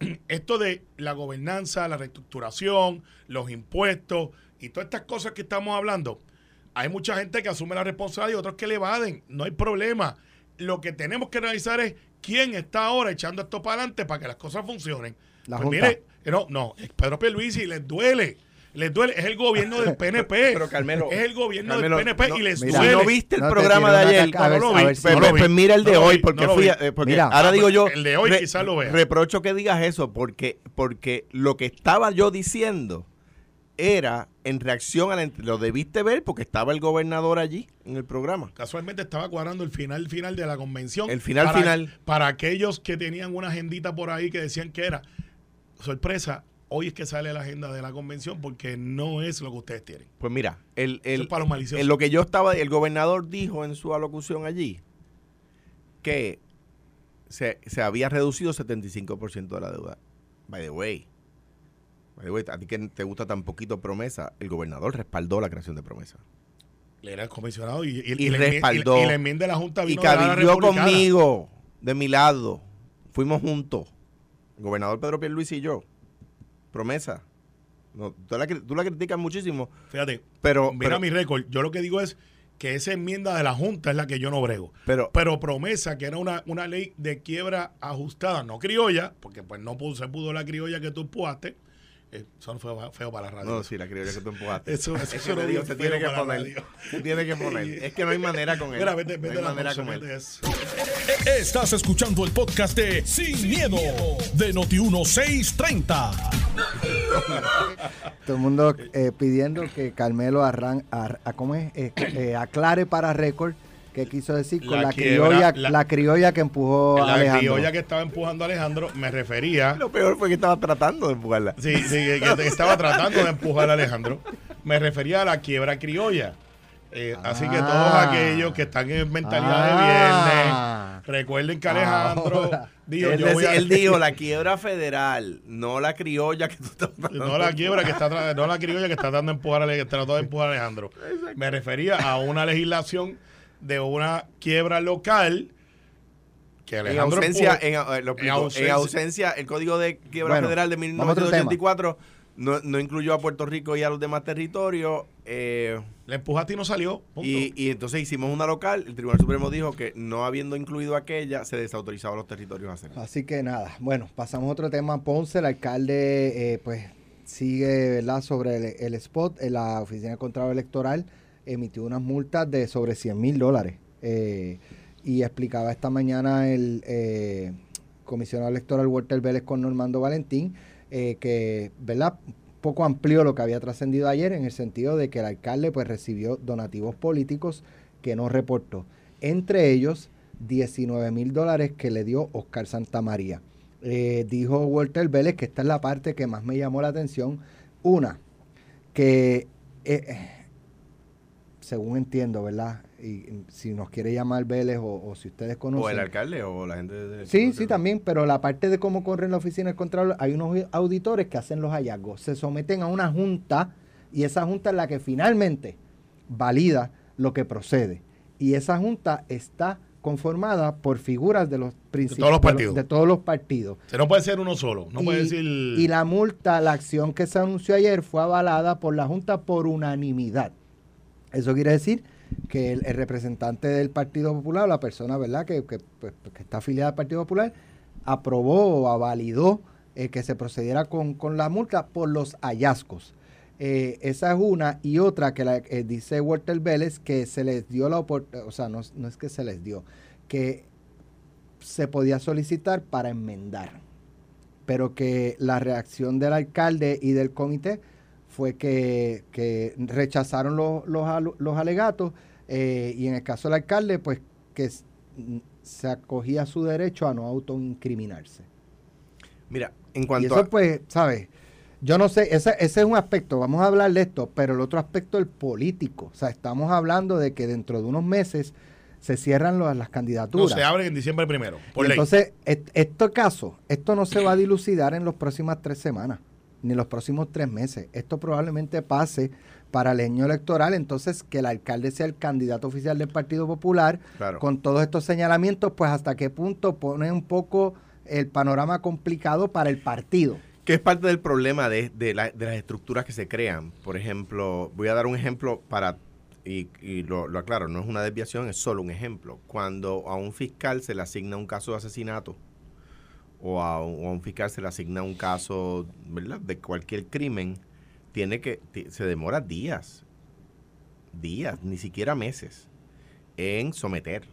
S6: esto de la gobernanza, la reestructuración, los impuestos y todas estas cosas que estamos hablando, hay mucha gente que asume la responsabilidad y otros que le evaden. No hay problema. Lo que tenemos que analizar es quién está ahora echando esto para adelante para que las cosas funcionen.
S3: La
S6: Pues mire, no, no, Pedro Pierluisi les duele. Les duele, es el gobierno del PNP.
S2: Pero, Carmelo,
S6: es el gobierno
S2: Carmelo,
S6: del PNP
S2: no,
S6: y les
S3: mira,
S2: Si
S6: duele.
S2: no viste el
S3: No,
S2: programa de ayer,
S3: caca, a ver-
S6: no lo
S3: a
S6: vi,
S3: si-
S2: pues,
S6: no
S2: pues-
S6: lo vi.
S2: pues mira el de hoy, porque fui eh, porque
S3: Mira.
S2: ahora
S6: Ah,
S2: digo yo,
S6: el de hoy quizás lo vea.
S2: reprocho que digas eso, porque, porque lo que estaba yo diciendo era en reacción a la... Lo debiste ver porque estaba el gobernador allí en el programa.
S6: Casualmente estaba cuadrando el final final de la convención.
S2: El final
S6: para,
S2: final.
S6: Para aquellos que tenían una agendita por ahí que decían que era sorpresa, hoy es que sale la agenda de la convención porque no es lo que ustedes tienen.
S2: Pues mira, el, el-
S6: es para los
S2: lo que yo estaba, el gobernador dijo en su alocución allí que se, se había reducido 75% de la deuda. By the way, by the way, a ti que te gusta tan poquito promesa, el gobernador respaldó la creación de promesa.
S6: Le era el comisionado y,
S2: Y
S6: enmi-
S2: respaldó.
S6: y la enmienda de la Junta
S2: Y
S6: vino la
S2: cabildió conmigo, de mi lado. Fuimos juntos. El gobernador Pedro Pierluisi y yo. Promesa. No, tú, la, tú la criticas muchísimo,
S6: Fíjate,
S2: pero...
S6: mira
S2: pero-
S6: mi récord. Yo lo que digo es que esa enmienda de la Junta es la que yo no brego.
S2: pero
S6: Pero promesa, que era una, una ley de quiebra ajustada, no criolla, porque pues no se pudo la criolla que tú empujaste. Eh, Eso no fue feo para la radio.
S2: No, sí, la criolla que tú empujaste.
S6: Eso-
S2: Es
S6: eso
S2: que
S6: no
S2: me digo, se
S6: feo
S2: tiene que poner. Se tiene que poner. Es que no hay manera con él.
S6: Mira, vete, vete
S2: no hay
S6: la
S2: manera con él.
S6: eso.
S1: Estás escuchando el podcast de Sin, miedo, de Noti1630.
S3: Todo el mundo eh, pidiendo que Carmelo arran, ar- a- ¿cómo es? Eh, eh, aclare para récord qué quiso decir con
S6: La
S3: la,
S6: quiebra,
S3: criolla,
S6: la-
S3: la, criolla que empujó a
S6: La
S3: Alejandro.
S6: criolla que estaba empujando a Alejandro me refería.
S2: Lo peor fue que estaba tratando de empujarla.
S6: Sí, sí, que que estaba tratando de empujar a Alejandro. Me refería a la quiebra criolla. Eh, Así que todos
S3: Ah.
S6: aquellos que están en mentalidad
S3: Ah.
S6: de viernes, recuerden que Alejandro
S3: Ahora.
S6: dijo,
S2: él,
S6: yo voy a-
S2: él dijo la quiebra federal, no la criolla que tú estás
S6: No la quiebra que está no la criolla que está tratando de empujar a, trató de empujar a Alejandro. Me refería a una legislación de una quiebra local que
S2: En ausencia,
S6: empujó.
S2: en, eh, explico. En
S6: ausencia-
S2: ausencia, el Código de Quiebra
S3: Bueno,
S2: Federal de
S3: vamos a otro tema.
S2: 1984 no, no incluyó a Puerto Rico y a los demás territorios. eh,
S6: le empujaste y no salió. punto.
S2: y, y entonces hicimos una local. El Tribunal Supremo dijo que no habiendo incluido aquella, se desautorizaba a los territorios a hacerlo.
S3: Así que nada, bueno, pasamos a otro tema. Ponce, el alcalde, eh, pues sigue, ¿verdad? Sobre el, el spot, en la Oficina de Contrato Electoral emitió unas multas de sobre 100 mil dólares. Eh, y explicaba esta mañana el eh, comisionado electoral Walter Vélez con Normando Valentín eh, que, ¿verdad? Poco amplió lo que había trascendido ayer en el sentido de que el alcalde pues recibió donativos políticos que no reportó. Entre ellos, 19 mil dólares que le dio Oscar Santamaría. Eh, dijo Walter Vélez que esta es la parte que más me llamó la atención. Una, que según entiendo, ¿verdad? Y y si nos quiere llamar Vélez o, o si ustedes conocen.
S2: O el alcalde o la gente de...
S3: Sí, sí, también, pero la parte de cómo corre en la oficina del Contralor, hay unos auditores que hacen los hallazgos, se someten a una junta y esa junta es la que finalmente valida lo que procede. Y esa junta está conformada por figuras de los principios
S6: todos los partidos.
S3: De, todos los partidos.
S6: O sea, no puede ser uno solo. No
S3: y,
S6: puede decir.
S3: y la multa, la acción que se anunció ayer fue avalada por la junta por unanimidad. Eso quiere decir que el, representante del Partido Popular, la persona verdad que, que, pues, está afiliada al Partido Popular, aprobó o avalidó eh, que se procediera con, con la multa por los hallazgos. Eh, esa es una y otra que la, eh, dice Walter Vélez que se les dio la oportunidad, o sea, no, no es que se les dio, que se podía solicitar para enmendar, pero que la reacción del alcalde y del comité fue que, que rechazaron los, los, los alegatos eh, y en el caso del alcalde, pues que se acogía a su derecho a no autoincriminarse.
S2: Mira, en
S3: Y
S2: cuanto
S3: eso,
S2: a...
S3: pues, ¿sabes? Yo no sé, ese, ese es un aspecto, vamos a hablar de esto, pero el otro aspecto, el político. O sea, estamos hablando de que dentro de unos meses se cierran los- las
S6: no
S3: candidaturas.
S6: se abre en diciembre primero. Por
S3: Y
S6: ley.
S3: entonces, et- este caso, esto no se va a dilucidar en las próximas tres semanas, ni en los próximos tres meses. Esto probablemente pase para el año electoral, entonces que el alcalde sea el candidato oficial del Partido Popular,
S2: Claro.
S3: con todos estos señalamientos, pues hasta qué punto pone un poco el panorama complicado para el partido.
S2: que es parte del problema de, de la- de las estructuras que se crean. Por ejemplo, voy a dar un ejemplo para, y, y lo, lo aclaro, no es una desviación, es solo un ejemplo. Cuando a un fiscal se le asigna un caso de asesinato o a, un- fiscal se le asigna un caso ¿verdad? de cualquier crimen, tiene que, se demora días, días, ni siquiera meses, en someter.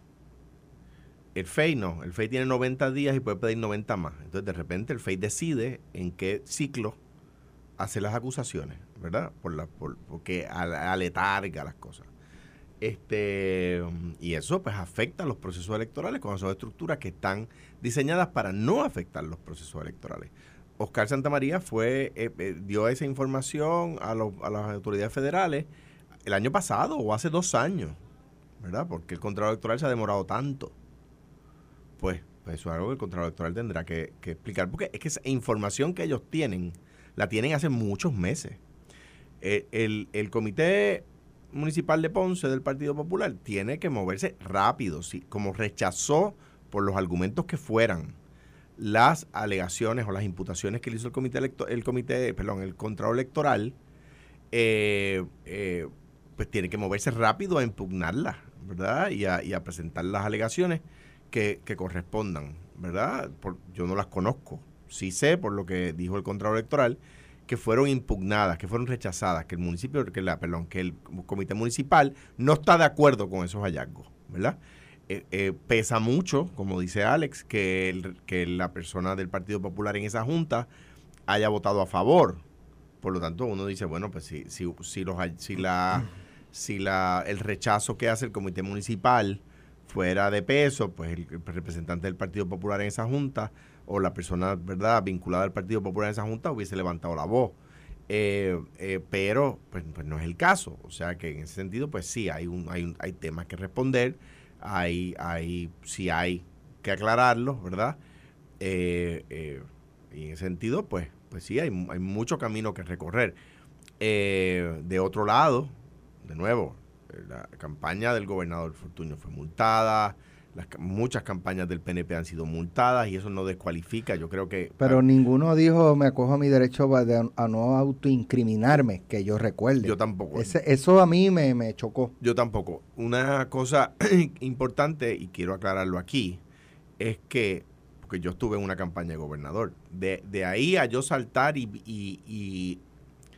S2: El FEI no, el FEI tiene 90 días y puede pedir 90 más. Entonces, de repente, el FEI decide en qué ciclo hace las acusaciones. ¿verdad? Por la, por, porque aletarga las cosas. Este, y eso pues afecta a los procesos electorales cuando son estructuras que están diseñadas para no afectar los procesos electorales. Oscar Santamaría fue, eh, eh, dio esa información a, los- a las autoridades federales el año pasado o hace dos años, ¿verdad? Porque el Contralor Electoral se ha demorado tanto. Pues, pues eso es algo que el Contralor Electoral tendrá que, que explicar, porque es que esa información que ellos tienen, la tienen hace muchos meses. Eh, el, el Comité Municipal de Ponce del Partido Popular tiene que moverse rápido, sí, como rechazó por los argumentos que fueran las alegaciones o las imputaciones que le hizo el comité electo- el comité, perdón, el Contralor electoral, eh, eh, pues tiene que moverse rápido a impugnarlas, ¿verdad? Y a, y a presentar las alegaciones que, que correspondan, ¿verdad? Por- yo no las conozco. Sí sé, por lo que dijo el Contralor Electoral, que fueron impugnadas, que fueron rechazadas, que el municipio, que la, perdón, que el comité municipal no está de acuerdo con esos hallazgos, ¿verdad? Eh, eh, pesa mucho, como dice Alex, que, la persona del Partido Popular en esa junta haya votado a favor. Por lo tanto, uno dice, bueno, pues si, si, si, la, si la, el rechazo que hace el comité municipal fuera de peso, pues el representante del Partido Popular en esa junta o la persona, ¿verdad?, vinculada al Partido Popular en esa junta hubiese levantado la voz. Eh, eh, pero pues, pues no es el caso. O sea que en ese sentido, pues sí, hay, un, hay, un- hay temas que responder, hay, hay, sí hay que aclararlos, ¿verdad? Eh, y en ese sentido, pues, pues sí, hay, hay mucho camino que recorrer. De otro lado, de nuevo, la campaña del gobernador Fortuño fue multada, las, muchas campañas del PNP han sido multadas y eso no descualifica, yo creo que...
S3: Pero ninguno dijo, me acojo a mi derecho de- a no autoincriminarme, que yo recuerde.
S2: Yo tampoco.
S3: Ese- eso a mí me, me chocó.
S2: Yo tampoco. Una cosa importante, y quiero aclararlo aquí, es que, porque yo estuve en una campaña de gobernador, de, de ahí a yo saltar y, y- y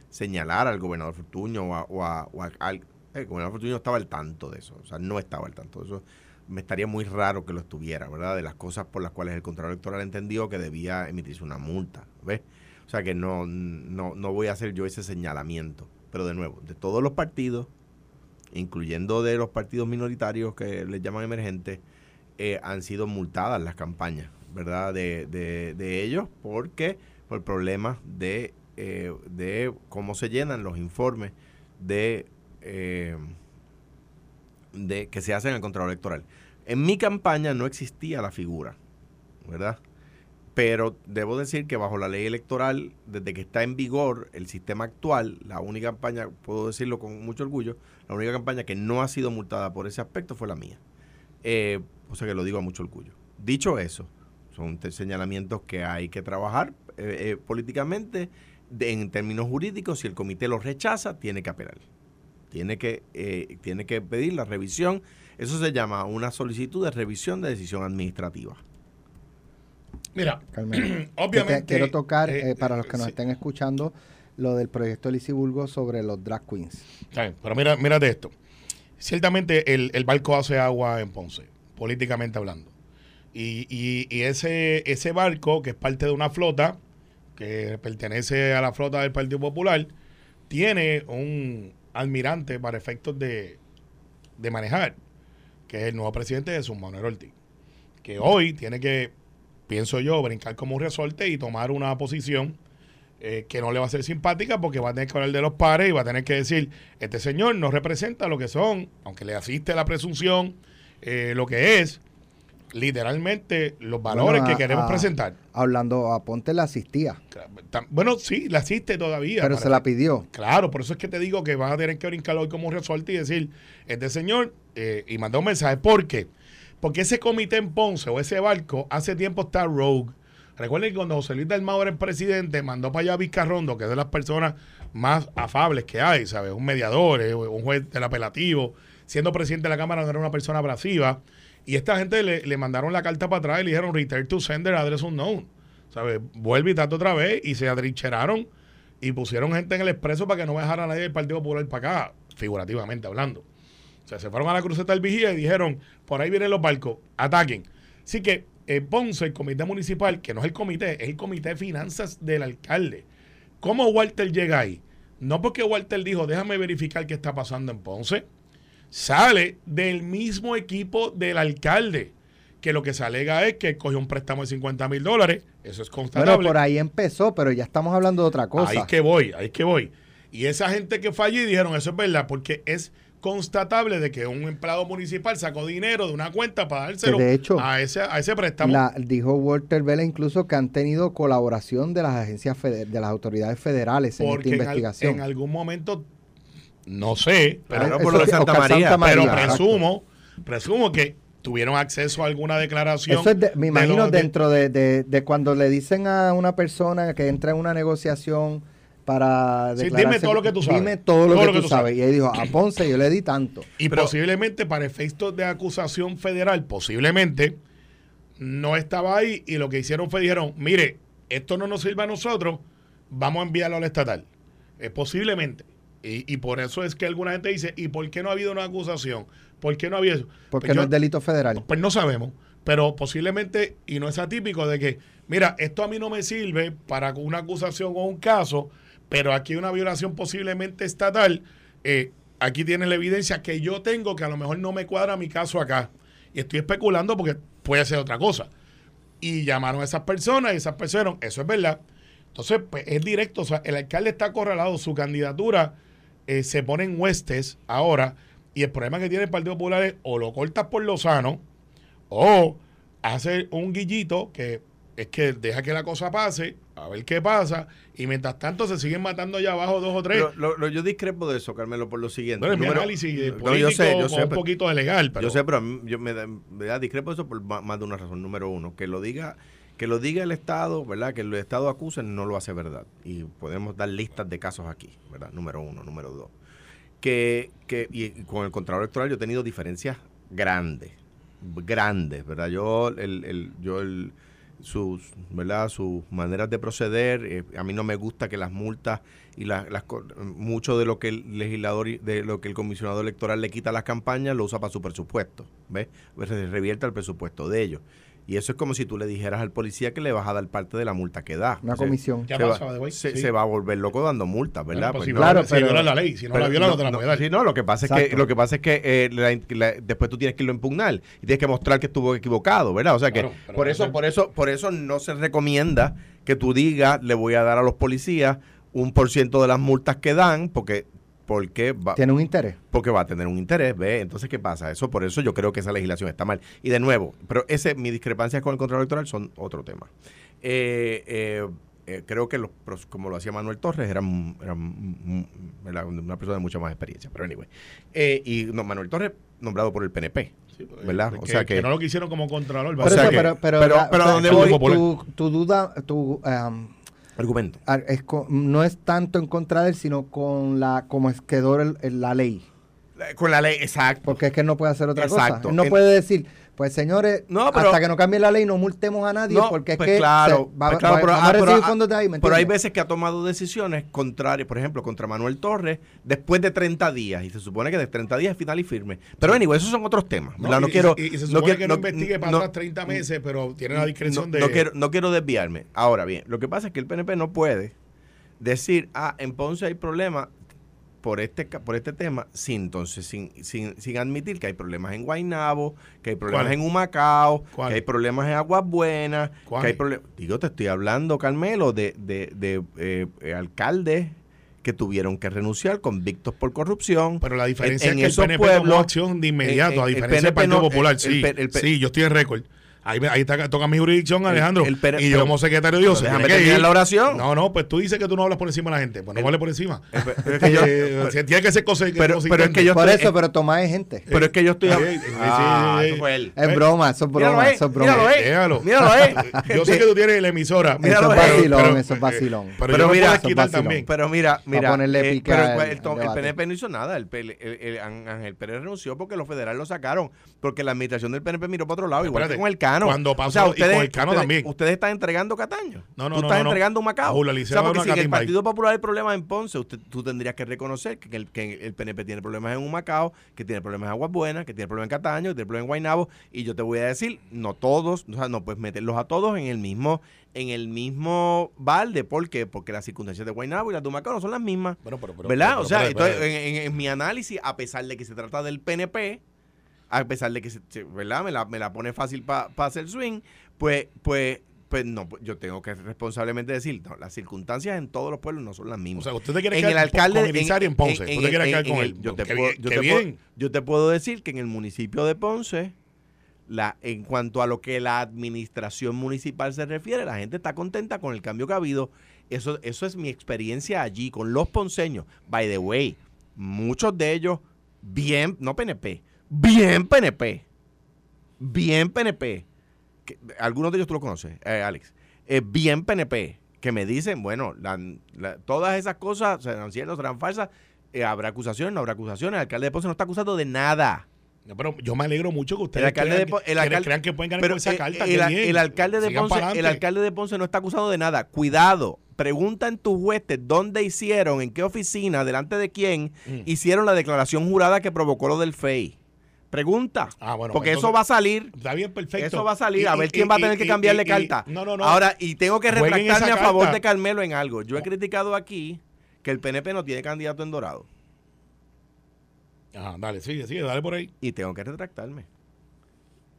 S2: señalar al gobernador Fortuño o, a- o a- o a- al... El gobernador Fortuño no estaba al tanto de eso, o sea, no estaba al tanto de eso. Me estaría muy raro que lo estuviera, ¿verdad? De las cosas por las cuales el Contralor Electoral entendió que debía emitirse una multa, ¿ves? O sea que no, no, no voy a hacer yo ese señalamiento. Pero de nuevo, de todos los partidos, incluyendo de los partidos minoritarios que les llaman emergentes, eh, han sido multadas las campañas, ¿verdad? De, de, de ellos, porque por problemas de, eh, de cómo se llenan los informes de, eh, de que se hacen en el control electoral. En mi campaña no existía la figura, ¿verdad? Pero debo decir que bajo la ley electoral, desde que está en vigor el sistema actual, la única campaña, puedo decirlo con mucho orgullo, la única campaña que no ha sido multada por ese aspecto fue la mía. Eh, o sea que lo digo a mucho orgullo. Dicho eso, son señalamientos que hay que trabajar eh, eh, políticamente. En términos jurídicos, si el comité los rechaza, tiene que apelar. Tiene que, eh, tiene que pedir la revisión. Eso se llama una solicitud de revisión de decisión administrativa.
S6: Mira,
S3: Carmen.
S6: obviamente.
S3: Te- quiero tocar,
S6: eh,
S3: eh, para los que nos
S6: sí.
S3: estén escuchando, lo del proyecto Lisiburgo sobre los drag queens.
S6: Pero mira, mírate esto. Ciertamente el, el barco hace agua en Ponce, políticamente hablando. Y, y- y ese, ese barco, que es parte de una flota, que pertenece a la flota del Partido Popular, tiene un almirante para efectos de, de manejar, que es el nuevo presidente de Jesús Manuel Ortiz. Que hoy tiene que, pienso yo, brincar como un resorte y tomar una posición eh, que no le va a ser simpática porque va a tener que hablar de los pares y va a tener que decir, este señor no representa lo que son, aunque le asiste la presunción, eh, lo que es literalmente los valores
S3: Bueno,
S6: que
S3: a-
S6: queremos
S3: a-
S6: presentar.
S3: Hablando a Ponte la asistía,
S6: Bueno, sí, la asiste todavía.
S3: pero se la pidió.
S6: Claro, por eso es que te digo que vas a tener que brincar hoy como un resorte y decir, este señor, eh, y mandar un mensaje. ¿Por qué? Porque ese comité en Ponce o ese barco hace tiempo está rogue. Recuerden que cuando José Luis Dalmau era el presidente, mandó para allá a Vizcarrondo, que es de las personas más afables que hay, ¿sabes? Un mediador, eh, un juez del apelativo. Siendo presidente de la Cámara no era una persona abrasiva. Y esta gente le, le mandaron la carta para atrás y le dijeron return to sender address unknown. ¿Sabes? Vuelve y tanto otra vez y se atrincheraron y pusieron gente en el expreso para que no dejara a nadie del Partido Popular para acá, figurativamente hablando. O sea, se fueron a la cruceta del vigía y dijeron, por ahí vienen los barcos, ataquen. Así que eh, Ponce, el comité municipal, que no es el comité, es el comité de finanzas del alcalde. ¿Cómo Walter llega ahí? No porque Walter dijo, déjame verificar qué está pasando en Ponce. Sale del mismo equipo del alcalde. Que lo que se alega es que cogió un préstamo de 50 mil dólares. Eso es constatable.
S3: Bueno, por ahí empezó, pero ya estamos hablando de otra cosa.
S6: Ahí es que voy, ahí es que voy. Y esa gente que fue allí dijeron, eso es verdad, porque es constatable de que un empleado municipal sacó dinero de una cuenta para dárselo
S3: de hecho,
S6: a, ese, a ese préstamo.
S3: La- dijo Walter Vela incluso que han tenido colaboración de las agencias de las autoridades federales en esta
S6: porque en, al-
S3: investigación.
S6: en algún momento, no sé, pero,
S2: Claro, por lo de Santa María,
S6: pero
S3: exacto.
S6: presumo, presumo que tuvieron acceso a alguna declaración.
S3: Eso es de- me imagino
S6: de-
S3: dentro de, de- cuando le dicen a una persona que entra en una negociación para
S6: Sí, dime todo lo que tú sabes.
S3: Dime todo lo que, tú, sabes. Y él dijo, a Ponce yo le di tanto.
S6: Y posiblemente para efectos de acusación federal, posiblemente no estaba ahí y lo que hicieron fue dijeron, mire, esto no nos sirve a nosotros, vamos a enviarlo al estatal. Eh, posiblemente. Y, y por eso es que alguna gente dice, ¿y por qué no ha habido una acusación? ¿Por qué no había eso?
S3: Porque
S6: Pues
S3: no
S6: yo-
S3: es delito federal.
S6: Pues no sabemos, pero posiblemente, y no es atípico, de que, mira, esto a mí no me sirve para una acusación o un caso, pero aquí hay una violación posiblemente estatal. eh, aquí tiene la evidencia que yo tengo que a lo mejor no me cuadra mi caso acá. Y estoy especulando porque puede ser otra cosa. Y llamaron a esas personas y esas personas, eso es verdad. Entonces, pues es directo. O sea, el alcalde está acorralado, su candidatura eh, se pone en huestes ahora. Y el problema que tiene el Partido Popular es o lo cortas por lo sano o hace un guillito que es que deja que la cosa pase, a ver qué pasa. Y mientras tanto se siguen matando allá abajo dos o tres.
S2: Lo- lo- lo- yo discrepo de eso, Carmelo, por lo siguiente.
S6: bueno,
S2: Número-
S6: análisis
S2: No,
S6: político
S2: yo sé, yo sé,
S6: un
S2: pero-
S6: poquito de legal. Pero,
S2: Yo sé, pero a mí, yo me, da- me da discrepo de eso por más de una razón. Número uno, que lo diga que lo diga el Estado, ¿verdad? Que el Estado acuse no lo hace verdad. Y podemos dar listas de casos aquí, ¿verdad? Número uno. Número dos. Que, que y con el Contralor Electoral yo he tenido diferencias grandes, grandes, ¿verdad? Yo, el, el, yo el, sus, ¿verdad? Sus maneras de proceder, eh, a mí no me gusta que las multas y las, las mucho de lo que el legislador de lo que el comisionado electoral le quita a las campañas lo usa para su presupuesto, ¿ves? Se revierte al presupuesto de ellos. Y eso es como si tú le dijeras al policía que le vas a dar parte de la multa que da.
S3: Una
S2: Se-
S3: comisión.
S2: Se,
S6: pasó,
S2: va, se,
S6: sí.
S2: se va a volver loco dando multas, ¿verdad?
S6: Bueno, pues
S2: Pues
S6: si
S2: no.
S6: si
S3: pero-
S6: viola la ley. Si no
S2: Pero
S6: la viola, no, te la puede dar.
S2: sí, no, lo que pasa es que lo que pasa es que eh, la- la- después tú tienes que irlo a impugnar y tienes que mostrar que estuvo equivocado, ¿verdad? O sea que
S6: Claro,
S2: por
S6: eso-
S2: eso, por eso, por eso no se recomienda que tú digas le voy a dar a los policías un por ciento de las multas que dan, porque porque va,
S3: Tiene un interés.
S2: porque va a tener un interés, ¿ve? Entonces, ¿qué pasa? Eso, por eso yo creo que esa legislación está mal. Y de nuevo, pero ese, mis discrepancias con el control electoral son otro tema. Eh, eh, eh, creo que los, pros- como lo hacía Manuel Torres, eran, eran era una persona de mucha más experiencia. Pero anyway. Eh, y no, Manuel Torres, nombrado por el PNP,
S6: Sí,
S2: ¿verdad?
S6: que-
S2: O sea que,
S6: no lo quisieron como contralor.
S3: Por
S2: O sea
S3: eso,
S2: que-
S3: pero, pero,
S2: pero- pero ¿dónde
S6: voy?
S3: Tu, tu duda, tu, um,
S2: argumento.
S3: ar- es no es tanto en contra de él, sino con la como es quedó el- el- la ley.
S2: Con la ley, exacto.
S3: Porque es que él no puede hacer otra
S2: Exacto.
S3: cosa. Él no
S2: En-
S3: puede decir, pues señores,
S2: No, pero-
S3: hasta que no cambie la ley no multemos a nadie
S2: No,
S3: porque es
S2: pues
S3: que
S2: claro,
S3: se- va-
S2: pues claro,
S3: va-
S2: pero,
S3: vamos
S2: ah,
S3: a
S2: pero,
S3: recibir
S2: ah,
S3: fondos de ahí, ¿me
S2: pero hay veces que ha tomado decisiones contrarias, por ejemplo, contra Manuel Torres, después de 30 días, y se supone que de 30 días es final y firme. Pero anyway, esos son otros temas.
S6: No.
S2: No
S6: y,
S2: quiero,
S6: y- y se
S2: no
S6: supone
S2: quiero-
S6: que no,
S2: no-
S6: investigue para
S2: no-
S6: atrás 30 meses, pero tiene la discreción
S2: no,
S6: de...
S2: no quiero, no quiero desviarme. Ahora bien, lo que pasa es que el PNP no puede decir, ah, en Ponce hay problemas por este por este tema, sin entonces sin, sin, sin admitir que hay problemas en Guaynabo, que hay problemas
S6: ¿Cuál?
S2: en Humacao,
S6: ¿Cuál?
S2: que hay problemas en Aguas Buenas, que hay problemas. Digo, te estoy hablando, Carmelo, de, de, de eh, eh, alcaldes que tuvieron que renunciar convictos por corrupción.
S6: Pero la diferencia
S2: En- en
S6: es que el PNP
S2: pueblos,
S6: tomó acción de inmediato,
S2: eh,
S6: a
S2: eh,
S6: diferencia del Partido
S2: no,
S6: Popular.
S2: el-
S6: sí,
S2: el- el-
S6: sí, yo estoy en récord. Ahí, ahí está- toca mi jurisdicción, Alejandro.
S2: el
S6: y yo
S2: pero-
S6: como secretario de Dios,
S2: pero
S6: se
S2: déjame
S6: tiene que
S2: terminar
S6: ir.
S2: la oración.
S6: No, no, pues tú dices que tú no hablas por encima de la gente. Pues no hables por encima.
S2: pero es que yo-
S6: Eh, se tiene que ser cosa
S2: pero- pero es que yo
S3: Por
S2: estoy-
S3: eso, pero Tomás es gente.
S2: Pero es que yo estoy
S6: Eh, eh, sí,
S2: Ah,
S6: sí,
S2: eso
S6: sí.
S2: fue él.
S3: Es
S6: Eh,
S3: broma, eso es broma,
S2: míralo, eh,
S3: eso es broma.
S2: míralo, eh. Míralo, eh.
S6: Yo sé que tú tienes la emisora.
S2: Míralo,
S3: Eso es
S2: eh,
S3: vacilón,
S6: pero-
S3: eso es vacilón.
S6: Pero,
S2: Pero
S6: yo
S2: mira. Pero mira, mira.
S3: ponerle
S2: eh, pero el. PNP no hizo nada. El, PL el- el Ángel Pérez renunció porque los federales lo sacaron. Porque la administración del PNP miró para otro lado, igual que con el Cano.
S6: Cuando pasó- y con el Cano
S2: ustedes-
S6: también.
S2: Ustedes están entregando Cataño.
S6: No, no,
S2: Tú
S6: no,
S2: estás
S6: no,
S2: entregando un Macao. O sea, porque si en el. Partido Popular hay problemas en Ponce, usted, tú tendrías que reconocer que el, que el PNP tiene problemas en un Macao, que tiene problemas en Aguas Buenas, que tiene problemas en Cataño, que tiene problemas en Guaynabo. Y yo te voy a decir, no todos, o sea, no puedes meterlos a todos en el mismo en el mismo balde. ¿Por qué? Porque las circunstancias de Guaynabo y las de Macao no son las mismas.
S6: Bueno, pero- pero-
S2: ¿Verdad?
S6: pero-
S2: o sea, en, en- en mi análisis, a pesar de que se trata del PNP, a pesar de que se, ¿verdad? Me la, me la pone fácil para hacer swing, pues, pues, pues no, pues yo tengo que responsablemente decir, no, las circunstancias en todos los pueblos no son las
S6: O
S2: mismas.
S6: sea, usted te quiere
S2: en el alcalde
S6: con Irizarry en, Ponce.
S2: en-
S6: Usted quiere
S2: en-
S6: quedar
S2: en
S6: con él.
S2: yo te puedo- te yo te puedo decir que en el municipio de Ponce, la, en cuanto a lo que la administración municipal se refiere, la gente está contenta con el cambio que ha habido. Eso, eso es mi experiencia allí con los ponceños. By the way, muchos de ellos bien, no PNP, bien PNP, bien PNP. que- algunos de ellos tú los conoces, eh, Alex. eh, bien PNP, que me dicen, bueno, la- la- todas esas cosas serán ciertas, serán falsas. eh, habrá acusaciones, no habrá acusaciones. El alcalde de Ponce no está acusado de nada.
S6: No, pero yo me alegro mucho que ustedes
S2: El alcalde
S6: crean,
S2: de Po-
S6: que-
S2: el
S6: que
S2: alcalde-
S6: crean que pueden ganar
S2: Pero
S6: con esa
S2: eh,
S6: carta.
S2: el, alcalde de Ponce, el alcalde de Ponce no está acusado de nada. Cuidado, pregunta en tus huestes dónde hicieron, en qué oficina, delante de quién
S6: Mm.
S2: hicieron la declaración jurada que provocó lo del FEI. Pregunta.
S6: Ah, bueno,
S2: porque eso va a salir.
S6: Está bien, perfecto.
S2: Eso va a salir. A ver
S6: y-
S2: quién va a
S6: y-
S2: tener que cambiarle carta.
S6: No, no, no.
S2: Ahora, y tengo que retractarme a favor de Carmelo en algo. Yo he criticado aquí que el PNP no tiene candidato en Dorado.
S6: Ajá, dale, sigue, sigue, dale por ahí.
S2: Y tengo que retractarme.